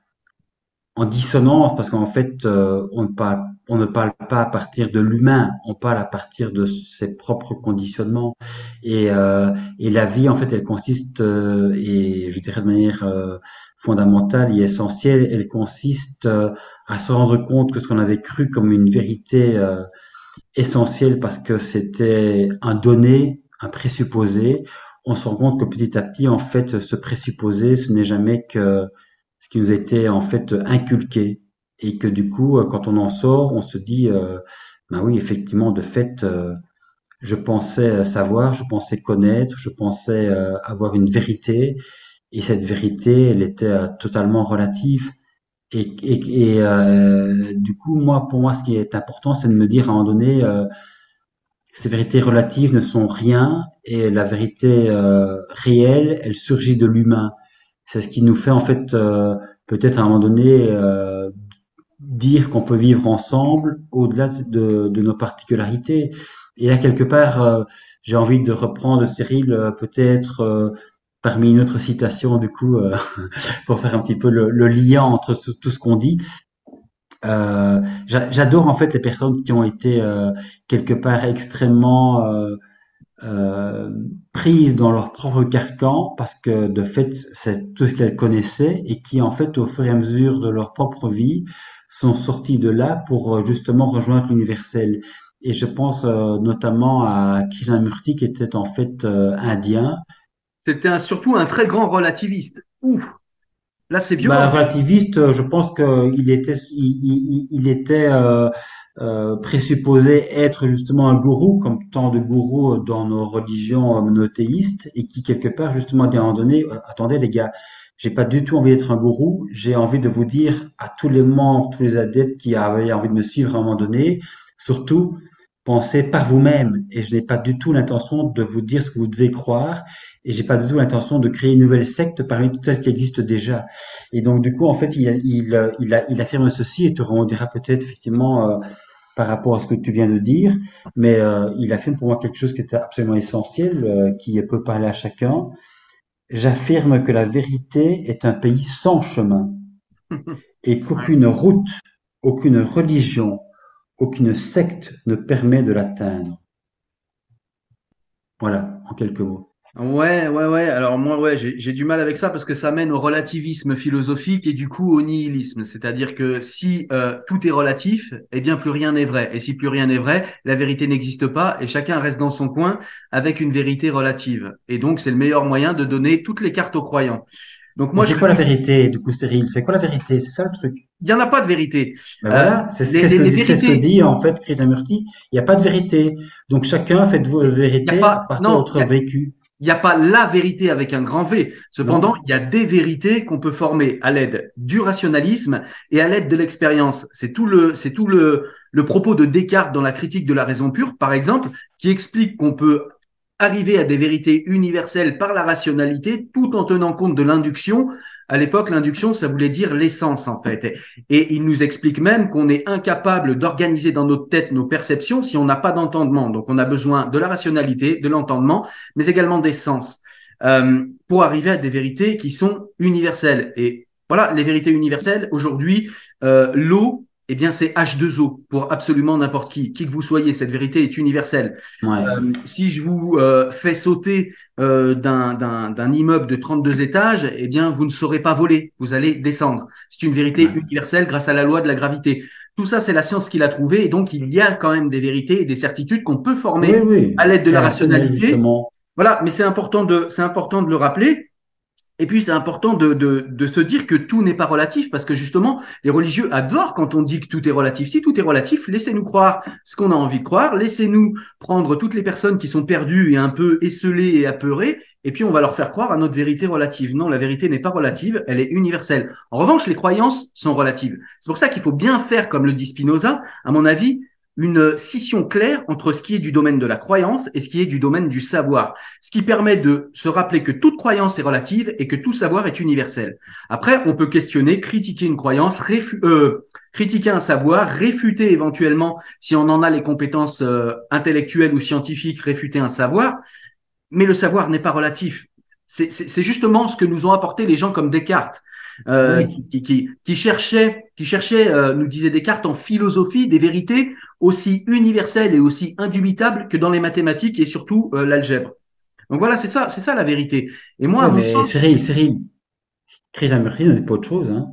en dissonance parce qu'en fait, euh, on ne parle, on ne parle pas à partir de l'humain, on parle à partir de ses propres conditionnements. Et, euh, et la vie, en fait, elle consiste, euh, et je dirais de manière euh, fondamentale et essentielle, elle consiste euh, à se rendre compte que ce qu'on avait cru comme une vérité euh, essentielle parce que c'était un donné, un présupposé, on se rend compte que petit à petit, en fait, ce présupposé, ce n'est jamais que ce qui nous été en fait inculqué et que du coup, euh, quand on en sort, on se dit, euh, ben oui, effectivement, de fait, euh, je pensais savoir, je pensais connaître, je pensais avoir une vérité et cette vérité, elle était totalement relative. Et, et, et du coup, moi, pour moi, ce qui est important, c'est de me dire à un moment donné, ces vérités relatives ne sont rien et la vérité réelle, elle surgit de l'humain. C'est ce qui nous fait en fait peut-être à un moment donné euh, dire qu'on peut vivre ensemble au-delà de, nos particularités. Et là, quelque part, euh, j'ai envie de reprendre Cyril euh, peut-être euh, parmi une autre citation, du coup, *laughs* pour faire un petit peu le, lien entre tout ce qu'on dit. J'a- J'adore en fait les personnes qui ont été quelque part extrêmement prises dans leur propre carcan parce que de fait c'est tout ce qu'elles connaissaient et qui en fait au fur et à mesure de leur propre vie sont sorties de là pour euh, justement rejoindre l'universel. Et je pense euh, notamment à Krishnamurti qui était en fait euh, indien C'était surtout un très grand relativiste. Ouf, là c'est Bah, violent. relativiste, euh, je pense qu'il était, il, il- il était euh, présupposé être justement un gourou, comme tant de gourous dans nos religions monothéistes, et qui quelque part justement à un moment donné, attendez les gars, j'ai pas du tout envie d'être un gourou, j'ai envie de vous dire à tous les membres, tous les adeptes qui avaient envie de me suivre à un moment donné, surtout pensez par vous-même, et je n'ai pas du tout l'intention de vous dire ce que vous devez croire, et j'ai pas du tout l'intention de créer une nouvelle secte parmi toutes celles qui existent déjà. Et donc, du coup, en fait, il, il, il, affirme ceci et te rendira peut-être effectivement euh, par rapport à ce que tu viens de dire, mais euh, il affirme pour moi quelque chose qui était absolument essentiel, euh, qui peut parler à chacun. J'affirme que la vérité est un pays sans chemin *laughs* et qu'aucune route, aucune religion, aucune secte ne permet de l'atteindre. Voilà, en quelques mots. Ouais, ouais, ouais. Alors moi, ouais, j'ai du mal avec ça parce que ça mène au relativisme philosophique et du coup au nihilisme. C'est-à-dire que si euh, tout est relatif, eh bien plus rien n'est vrai. Et si plus rien n'est vrai, la vérité n'existe pas et chacun reste dans son coin avec une vérité relative. Et donc c'est le meilleur moyen de donner toutes les cartes aux croyants. Donc moi, c'est je quoi la vérité, du coup, Cyril? C'est quoi la vérité? C'est ça le truc? il y en a pas de vérité. Ben Euh, voilà, c'est les- c'est ce, que dit- c'est ce que vérités- dit en fait Krishnamurti. Il n'y a pas de vérité. Donc chacun fait de vos vérités à de votre vécu. Il n'y a pas la vérité avec un grand V. Cependant, il y a des vérités qu'on peut former à l'aide du rationalisme et à l'aide de l'expérience. C'est tout le, c'est tout le, le propos de Descartes dans la critique de la raison pure, par exemple, qui explique qu'on peut arriver à des vérités universelles par la rationalité tout en tenant compte de l'induction. À l'époque, l'induction, ça voulait dire l'essence, en fait. Et, il nous explique même qu'on est incapable d'organiser dans notre tête nos perceptions si on n'a pas d'entendement. Donc, on a besoin de la rationalité, de l'entendement, mais également des sens, euh, pour arriver à des vérités qui sont universelles. Et voilà, les vérités universelles, aujourd'hui, euh, l'eau eh bien, c'est H2O pour absolument n'importe qui, qui que vous soyez. Cette vérité est universelle. Euh, si je vous euh, fais sauter euh, d'un immeuble de 32 étages, eh bien, vous ne saurez pas voler. Vous allez descendre. C'est une vérité universelle grâce à la loi de la gravité. Tout ça, c'est la science qui l'a trouvé. Et donc, il y a quand même des vérités et des certitudes qu'on peut former à l'aide de la rationalité. Voilà, mais c'est important de, c'est important de le rappeler. Et puis, c'est important de, de, se dire que tout n'est pas relatif, parce que justement, les religieux adorent quand on dit que tout est relatif. Si tout est relatif, laissez-nous croire ce qu'on a envie de croire, laissez-nous prendre toutes les personnes qui sont perdues et un peu esselées et apeurées, et puis on va leur faire croire à notre vérité relative. Non, la vérité n'est pas relative, elle est universelle. En revanche, les croyances sont relatives. C'est pour ça qu'il faut bien faire, comme le dit Spinoza, à mon avis, une scission claire entre ce qui est du domaine de la croyance et ce qui est du domaine du savoir, ce qui permet de se rappeler que toute croyance est relative et que tout savoir est universel. Après, on peut questionner, critiquer une croyance, euh, critiquer un savoir, réfuter éventuellement, si on en a les compétences euh, intellectuelles ou scientifiques, réfuter un savoir, mais le savoir n'est pas relatif. C'est justement ce que nous ont apporté les gens comme Descartes. Euh, qui, qui, qui, cherchait, qui cherchait euh, nous disait Descartes, en philosophie, des vérités aussi universelles et aussi indubitables que dans les mathématiques et surtout euh, l'algèbre. Donc voilà, c'est ça, c'est ça la vérité. Et moi, mais Cyril, Cyril, Krishnamurti n'est pas autre chose, hein.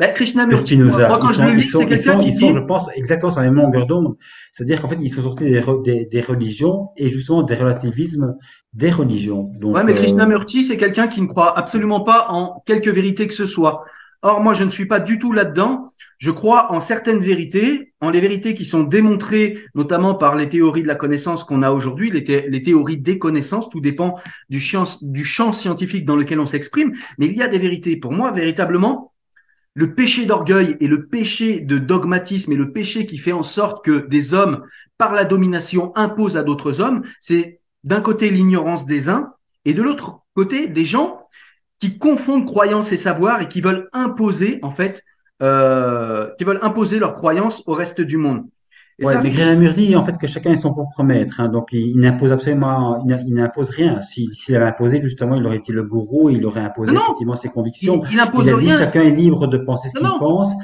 Bah, Krishnamurti, moi, quand je le lis, c'est quelqu'un qui ils sont, je pense, exactement sur les mêmes longueurs d'onde. C'est-à-dire qu'en fait, ils sont sortis des, des, des, religions et justement des relativismes des religions. Donc, ouais, mais Krishnamurti, c'est quelqu'un qui ne croit absolument pas en quelque vérité que ce soit. Or, moi, je ne suis pas du tout là-dedans. Je crois en certaines vérités, en les vérités qui sont démontrées, notamment par les théories de la connaissance qu'on a aujourd'hui, les, les, théories des connaissances. Tout dépend du, du champ scientifique dans lequel on s'exprime. Mais il y a des vérités. Pour moi, véritablement, le péché d'orgueil et le péché de dogmatisme et le péché qui fait en sorte que des hommes, par la domination, imposent à d'autres hommes, c'est d'un côté l'ignorance des uns et de l'autre côté des gens qui confondent croyance et savoir et qui veulent imposer en fait, euh, qui veulent imposer leur croyance au reste du monde. Ouais, mais Grénamur dit en fait que chacun est son propre maître, hein, donc il, n'impose absolument, il n'impose rien. S'il avait imposé justement, il aurait été le gourou, il aurait imposé effectivement ses convictions. Il, il impose a rien. Dit, chacun est libre de penser ce qu'il pense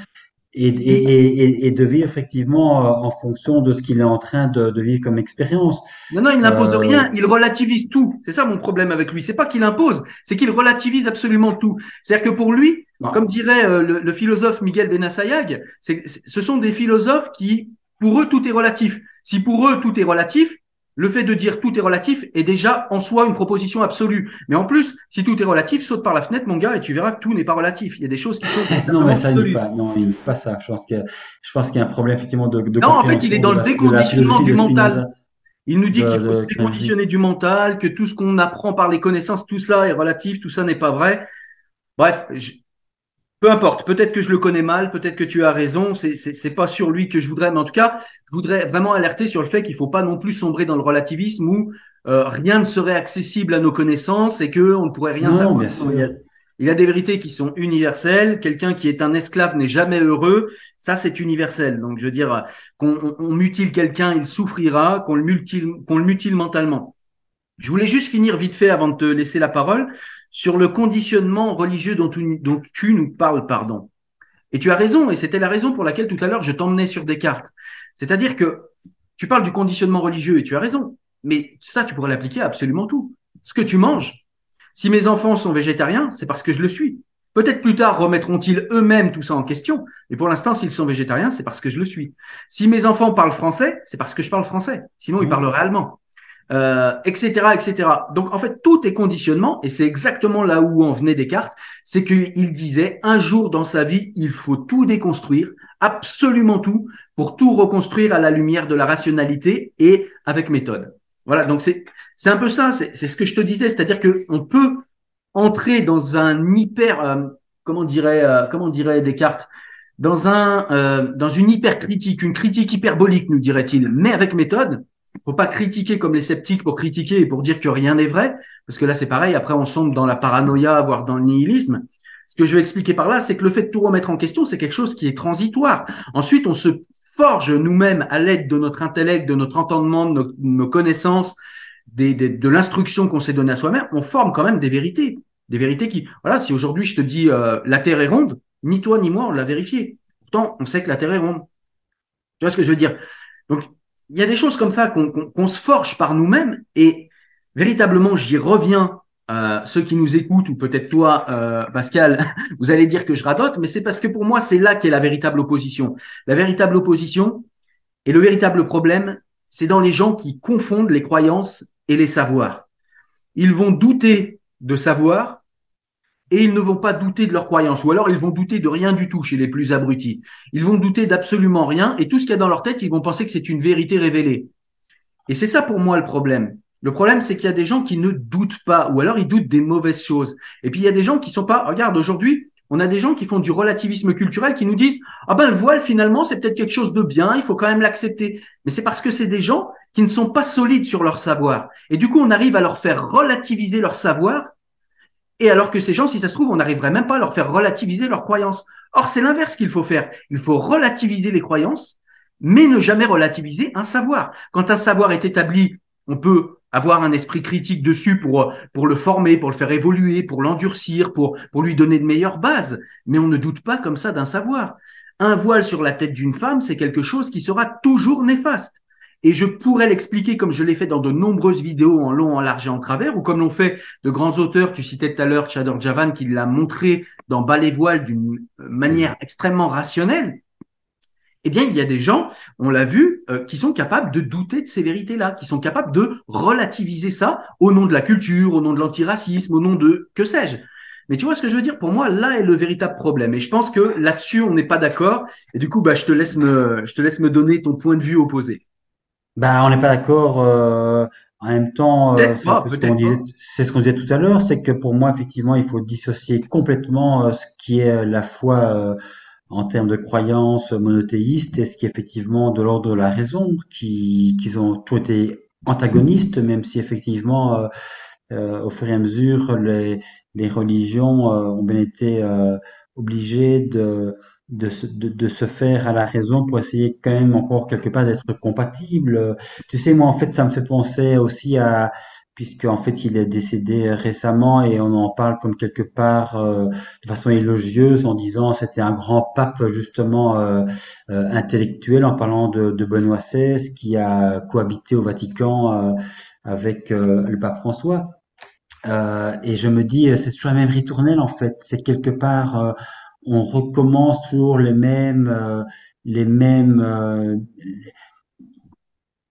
et, et, et, et, de vivre effectivement euh, en fonction de ce qu'il est en train de, de vivre comme expérience. Non, non, il n'impose euh... rien, il relativise tout. C'est ça mon problème avec lui. C'est pas qu'il impose, c'est qu'il relativise absolument tout. C'est-à-dire que pour lui, comme dirait euh, le, le, philosophe Miguel Benassayag, ce sont des philosophes qui pour eux, tout est relatif. Si pour eux, tout est relatif, le fait de dire tout est relatif est déjà en soi une proposition absolue. Mais en plus, si tout est relatif, saute par la fenêtre, mon gars, et tu verras que tout n'est pas relatif. Il y a des choses qui sont *laughs* non, mais ça n'est pas, non, il pas ça. Je pense qu'il y, je pense qu'il y a un problème effectivement de. de non, en fait, il est dans le déconditionnement du mental. Il nous dit qu'il faut se déconditionner du mental, que tout ce qu'on apprend par les connaissances, tout ça est relatif, tout ça n'est pas vrai. Bref, peu importe, peut-être que je le connais mal, peut-être que tu as raison, c'est pas sur lui que je voudrais, mais en tout cas, je voudrais vraiment alerter sur le fait qu'il faut pas non plus sombrer dans le relativisme où euh, rien ne serait accessible à nos connaissances et que on ne pourrait rien savoir. Il y, a, des vérités qui sont universelles. Quelqu'un qui est un esclave n'est jamais heureux. Ça, c'est universel. Donc, je veux dire, qu'on on, mutile quelqu'un, il souffrira, qu'on le mutile, qu'on le mutile mentalement. Je voulais juste finir vite fait avant de te laisser la parole sur le conditionnement religieux dont tu, dont tu nous parles, pardon. Et tu as raison, et c'était la raison pour laquelle tout à l'heure je t'emmenais sur des cartes. C'est-à-dire que tu parles du conditionnement religieux et tu as raison, mais ça tu pourrais l'appliquer à absolument tout. Ce que tu manges. Si mes enfants sont végétariens, c'est parce que je le suis. Peut-être plus tard remettront-ils eux-mêmes tout ça en question, mais pour l'instant, s'ils sont végétariens, c'est parce que je le suis. Si mes enfants parlent français, c'est parce que je parle français. Sinon, ils mmh. parleraient allemand euh, etc., etc. Donc en fait, tout est conditionnement, et c'est exactement là où en venait Descartes, c'est qu'il disait un jour dans sa vie, il faut tout déconstruire, absolument tout, pour tout reconstruire à la lumière de la rationalité et avec méthode. Voilà, donc c'est c'est un peu ça, c'est ce que je te disais, c'est-à-dire que on peut entrer dans un hyper, euh, comment dirait euh, comment dirait Descartes, dans un euh, dans une hyper critique, une critique hyperbolique, nous dirait-il, mais avec méthode faut pas critiquer comme les sceptiques pour critiquer et pour dire que rien n'est vrai, parce que là c'est pareil. Après on sombre dans la paranoïa, voire dans le nihilisme. Ce que je vais expliquer par là, c'est que le fait de tout remettre en question, c'est quelque chose qui est transitoire. Ensuite, on se forge nous-mêmes à l'aide de notre intellect, de notre entendement, de nos, connaissances, de l'instruction qu'on s'est donnée à soi-même. On forme quand même des vérités, des vérités qui, voilà, si aujourd'hui je te dis euh, la Terre est ronde, ni toi ni moi on l'a vérifié Pourtant, on sait que la Terre est ronde. Tu vois ce que je veux dire? Donc, il y a des choses comme ça qu'on se forge par nous-mêmes et véritablement, j'y reviens. Euh, ceux qui nous écoutent, ou peut-être toi, euh, Pascal, *laughs* vous allez dire que je radote, mais c'est parce que pour moi, c'est là qu'est la véritable opposition. La véritable opposition et le véritable problème, c'est dans les gens qui confondent les croyances et les savoirs. Ils vont douter de savoir et ils ne vont pas douter de leurs croyances, ou alors ils vont douter de rien du tout chez les plus abrutis. Ils vont douter d'absolument rien, et tout ce qu'il y a dans leur tête, ils vont penser que c'est une vérité révélée. Et c'est ça pour moi le problème. Le problème, c'est qu'il y a des gens qui ne doutent pas, ou alors ils doutent des mauvaises choses. Et puis il y a des gens qui sont pas. Regarde, aujourd'hui, on a des gens qui font du relativisme culturel, qui nous disent ah ben le voile finalement c'est peut-être quelque chose de bien, il faut quand même l'accepter. Mais c'est parce que c'est des gens qui ne sont pas solides sur leur savoir. Et du coup, on arrive à leur faire relativiser leur savoir et alors que ces gens, si ça se trouve, on n'arriverait même pas à leur faire relativiser leurs croyances. Or, c'est l'inverse qu'il faut faire. Il faut relativiser les croyances, mais ne jamais relativiser un savoir. Quand un savoir est établi, on peut avoir un esprit critique dessus pour, pour le former, pour le faire évoluer, pour l'endurcir, pour, pour lui donner de meilleures bases. Mais on ne doute pas comme ça d'un savoir. Un voile sur la tête d'une femme, c'est quelque chose qui sera toujours néfaste. Et je pourrais l'expliquer comme je l'ai fait dans de nombreuses vidéos en long, en large et en travers, ou comme l'ont fait de grands auteurs. Tu citais tout à l'heure Chador Javan qui l'a montré dans Bas les voiles d'une manière extrêmement rationnelle. Eh bien, il y a des gens, on l'a vu, euh, qui sont capables de douter de ces vérités-là, qui sont capables de relativiser ça au nom de la culture, au nom de l'antiracisme, au nom de que sais-je. Mais tu vois ce que je veux dire? Pour moi, là est le véritable problème. Et je pense que là-dessus, on n'est pas d'accord. Et du coup, bah, je te laisse me, je te laisse me donner ton point de vue opposé. Bah, on n'est pas d'accord. Euh, en même temps, euh, c'est ce qu'on disait, tout à l'heure, c'est que pour moi, effectivement, il faut dissocier complètement euh, ce qui est la foi en termes de croyances monothéistes et ce qui est effectivement de l'ordre de la raison, qui, qui ont tous été antagonistes, même si effectivement, au fur et à mesure, les, les religions ont bien été obligées de de se, de, se faire à la raison pour essayer quand même encore quelque part d'être compatible. Tu sais, moi, en fait, ça me fait penser aussi à, puisque en fait, il est décédé récemment et on en parle comme quelque part euh, de façon élogieuse en disant c'était un grand pape justement euh, euh, intellectuel en parlant de, de, Benoît XVI qui a cohabité au Vatican avec le pape François. et je me dis, c'est toujours la même ritournelle en fait. C'est quelque part on recommence toujours les mêmes, euh, les mêmes, euh,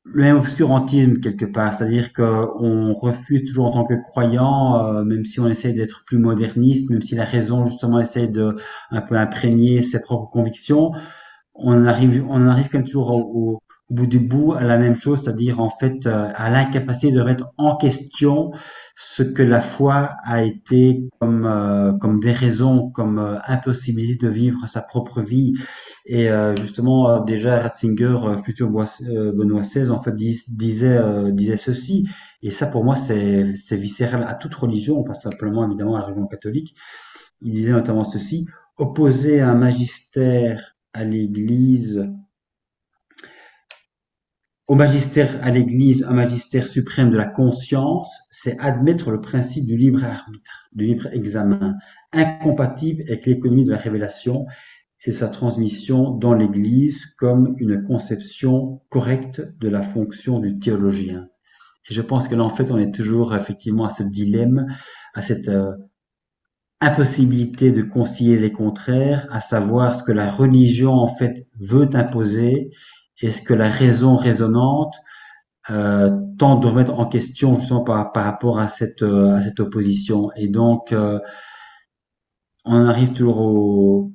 le même obscurantisme quelque part, c'est-à-dire qu'on refuse toujours en tant que croyant, euh, même si on essaie d'être plus moderniste, même si la raison justement essaie de un peu imprégner ses propres convictions, on arrive, on arrive même toujours au, au bout du bout à la même chose, c'est-à-dire en fait euh, à l'incapacité de remettre en question ce que la foi a été comme euh, comme des raisons, comme euh, impossibilité de vivre sa propre vie. Et justement déjà Ratzinger, futur Benoît XVI, en fait disait disait ceci. Et ça pour moi c'est c'est viscéral à toute religion, pas simplement évidemment à la religion catholique. Il disait notamment ceci opposer un magistère à l'Église au magistère, à l'Église, un magistère suprême de la conscience, c'est admettre le principe du libre arbitre, du libre examen, incompatible avec l'économie de la révélation et sa transmission dans l'Église comme une conception correcte de la fonction du théologien. Et je pense que là, en fait, on est toujours effectivement à ce dilemme, à cette euh, impossibilité de concilier les contraires, à savoir ce que la religion, en fait, veut imposer est-ce que la raison résonante euh, tente de remettre en question justement par, par rapport à cette, euh, à cette opposition? Et donc, euh, on arrive toujours au,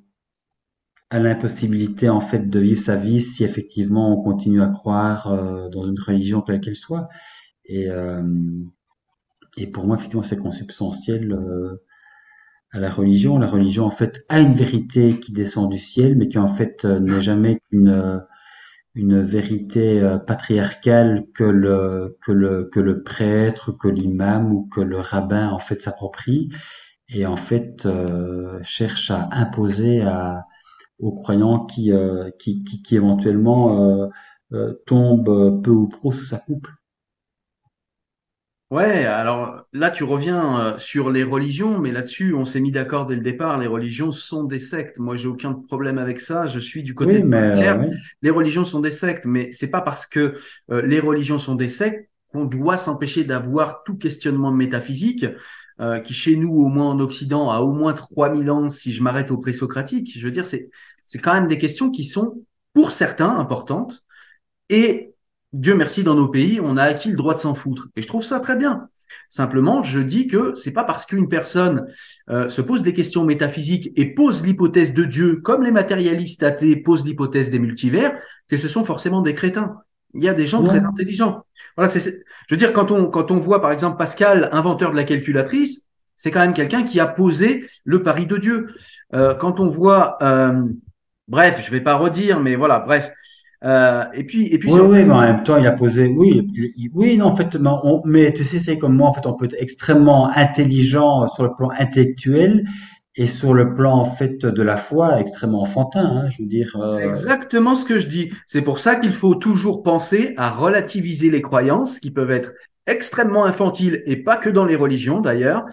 à l'impossibilité en fait de vivre sa vie si effectivement on continue à croire euh, dans une religion quelle qu'elle soit. Et, et pour moi, effectivement, c'est consubstantiel à la religion. La religion, en fait, a une vérité qui descend du ciel, mais qui en fait n'est jamais qu'une une vérité euh, patriarcale que le que le que le prêtre, que l'imam ou que le rabbin en fait s'approprie et en fait euh, cherche à imposer à aux croyants qui euh, qui, qui, éventuellement tombent peu ou prou sous sa coupe. Ouais, alors là, tu reviens euh, sur les religions, mais là-dessus, on s'est mis d'accord dès le départ. Les religions sont des sectes. Moi, j'ai aucun problème avec ça. Je suis du côté Oui, de mais euh, oui. Les religions sont des sectes, mais c'est pas parce que euh, les religions sont des sectes qu'on doit s'empêcher d'avoir tout questionnement métaphysique, euh, qui chez nous, au moins en Occident, a au moins 3000 ans, si je m'arrête au présocratique. Je veux dire, c'est, c'est quand même des questions qui sont, pour certains, importantes. Et Dieu merci, dans nos pays, on a acquis le droit de s'en foutre. Et je trouve ça très bien. Simplement, je dis que c'est pas parce qu'une personne euh, se pose des questions métaphysiques et pose l'hypothèse de Dieu, comme les matérialistes athées posent l'hypothèse des multivers, que ce sont forcément des crétins. Il y a des gens très intelligents. Voilà, c'est, c'est- je veux dire, quand on, quand on voit par exemple Pascal, inventeur de la calculatrice, c'est quand même quelqu'un qui a posé le pari de Dieu. Euh, quand on voit, euh, bref, je vais pas redire, mais voilà, bref. Euh, et puis, et puis Oui, oui, mais en même temps, il a posé, oui, il- oui, non, en fait, mais, on- mais tu sais, c'est comme moi, en fait, on peut être extrêmement intelligent sur le plan intellectuel et sur le plan, en fait, de la foi, extrêmement enfantin, hein, je veux dire, C'est euh, exactement ce que je dis. C'est pour ça qu'il faut toujours penser à relativiser les croyances qui peuvent être extrêmement infantiles et pas que dans les religions d'ailleurs.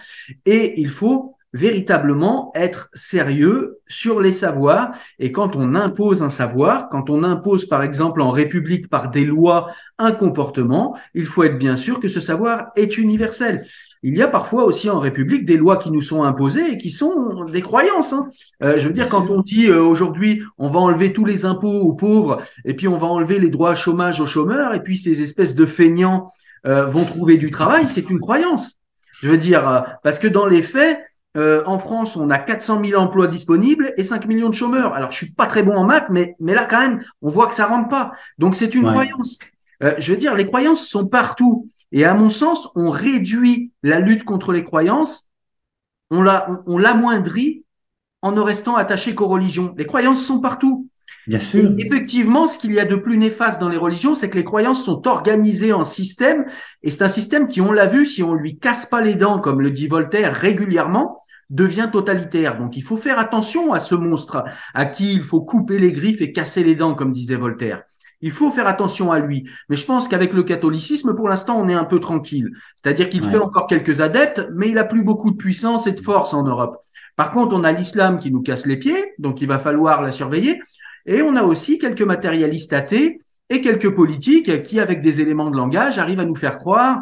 Et il faut véritablement être sérieux sur les savoirs. Et quand on impose un savoir, quand on impose par exemple en République par des lois un comportement, il faut être bien sûr que ce savoir est universel. Il y a parfois aussi en République des lois qui nous sont imposées et qui sont des croyances. hein. Euh, je veux dire, quand on dit euh, aujourd'hui, on va enlever tous les impôts aux pauvres et puis on va enlever les droits chômage aux chômeurs et puis ces espèces de feignants euh, vont trouver du travail, c'est une croyance. Je veux dire, parce que dans les faits, euh, en France, on a 400 000 emplois disponibles et 5 millions de chômeurs. Alors, je suis pas très bon en maths, mais, mais là, quand même, on voit que ça rentre pas. Donc, c'est une Ouais. croyance. Euh, je veux dire, les croyances sont partout. Et à mon sens, on réduit la lutte contre les croyances, on la, on, on l'amoindrit en ne restant attaché qu'aux religions. Les croyances sont partout. bien sûr. Et effectivement, ce qu'il y a de plus néfaste dans les religions, c'est que les croyances sont organisées en système, et c'est un système qui, on l'a vu, si on lui casse pas les dents, comme le dit Voltaire régulièrement, devient totalitaire. Donc il faut faire attention à ce monstre à qui il faut couper les griffes et casser les dents, comme disait Voltaire. Il faut faire attention à lui. Mais je pense qu'avec le catholicisme, pour l'instant, on est un peu tranquille. C'est-à-dire qu'il Ouais. fait encore quelques adeptes, mais il a plus beaucoup de puissance et de force en Europe. Par contre, on a l'islam qui nous casse les pieds, donc il va falloir la surveiller. Et on a aussi quelques matérialistes athées et quelques politiques qui, avec des éléments de langage, arrivent à nous faire croire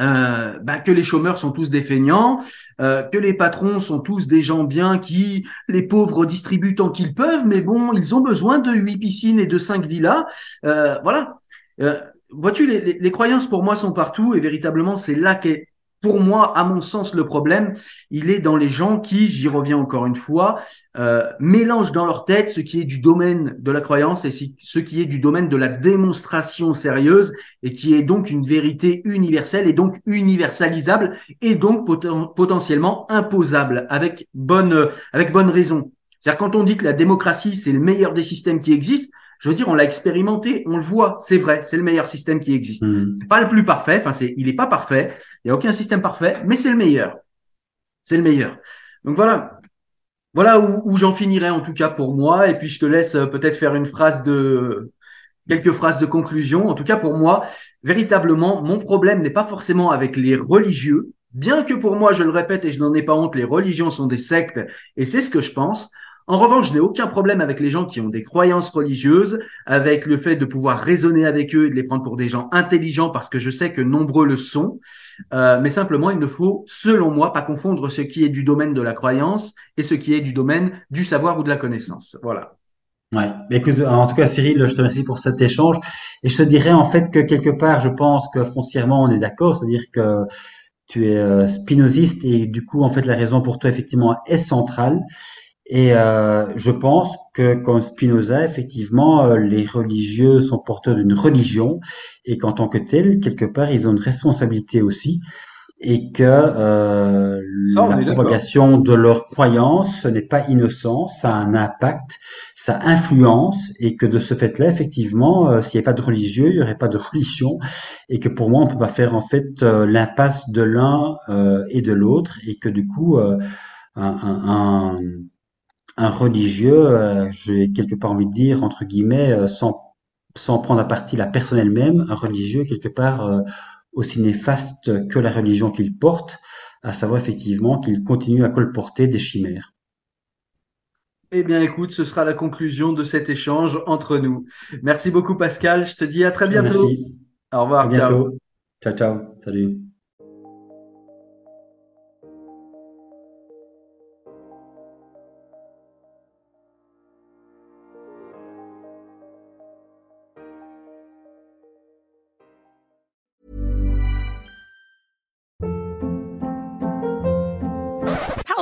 euh, bah, que les chômeurs sont tous des feignants, euh, que les patrons sont tous des gens bien qui les pauvres distribuent tant qu'ils peuvent, mais bon, ils ont besoin de huit piscines et de cinq villas. Euh, voilà. Euh, Vois-tu, les, les, les croyances pour moi sont partout et véritablement c'est là qu'est pour moi, à mon sens, le problème, il est dans les gens qui, j'y reviens encore une fois, euh, mélangent dans leur tête ce qui est du domaine de la croyance et ce qui est du domaine de la démonstration sérieuse et qui est donc une vérité universelle et donc universalisable et donc poten- potentiellement imposable avec bonne, avec bonne raison. C'est-à-dire quand on dit que la démocratie, c'est le meilleur des systèmes qui existent, je veux dire, on l'a expérimenté, on le voit, c'est vrai, c'est le meilleur système qui existe. Hmm. Pas le plus parfait, enfin c'est, il est pas parfait, il y a aucun système parfait, mais c'est le meilleur. C'est le meilleur. Donc voilà, voilà où, où j'en finirai en tout cas pour moi, et puis je te laisse euh, peut-être faire une phrase de quelques phrases de conclusion. En tout cas pour moi, véritablement, mon problème n'est pas forcément avec les religieux, bien que pour moi, je le répète et je n'en ai pas honte, les religions sont des sectes, et c'est ce que je pense. En revanche, je n'ai aucun problème avec les gens qui ont des croyances religieuses, avec le fait de pouvoir raisonner avec eux et de les prendre pour des gens intelligents, parce que je sais que nombreux le sont. Euh, mais simplement, il ne faut, selon moi, pas confondre ce qui est du domaine de la croyance et ce qui est du domaine du savoir ou de la connaissance. Voilà. Ouais. Écoute, en tout cas, Cyril, je te remercie pour cet échange. Et je te dirais en fait que quelque part, je pense que foncièrement, on est d'accord, c'est-à-dire que tu es euh, spinoziste et du coup, en fait, la raison pour toi, effectivement, est centrale. Et euh, je pense que comme Spinoza, effectivement, euh, les religieux sont porteurs d'une religion et qu'en tant que tels, quelque part, ils ont une responsabilité aussi et que euh, Ça, la propagation de leurs croyances, ce n'est pas innocent, ça a un impact, ça influence et que de ce fait-là, effectivement, euh, s'il n'y avait pas de religieux, il n'y aurait pas de religion et que pour moi, on peut pas faire en fait euh, l'impasse de l'un euh, et de l'autre et que du coup, euh, un, un, un, un religieux, euh, j'ai quelque part envie de dire, entre guillemets, euh, sans, sans prendre à partie la personne elle-même, un religieux, quelque part, euh, aussi néfaste que la religion qu'il porte, à savoir effectivement qu'il continue à colporter des chimères. Eh bien, écoute, ce sera la conclusion de cet échange entre nous. Merci beaucoup, Pascal. Je te dis à très bientôt. Merci. Au revoir. À bientôt. Ciao, ciao. Salut.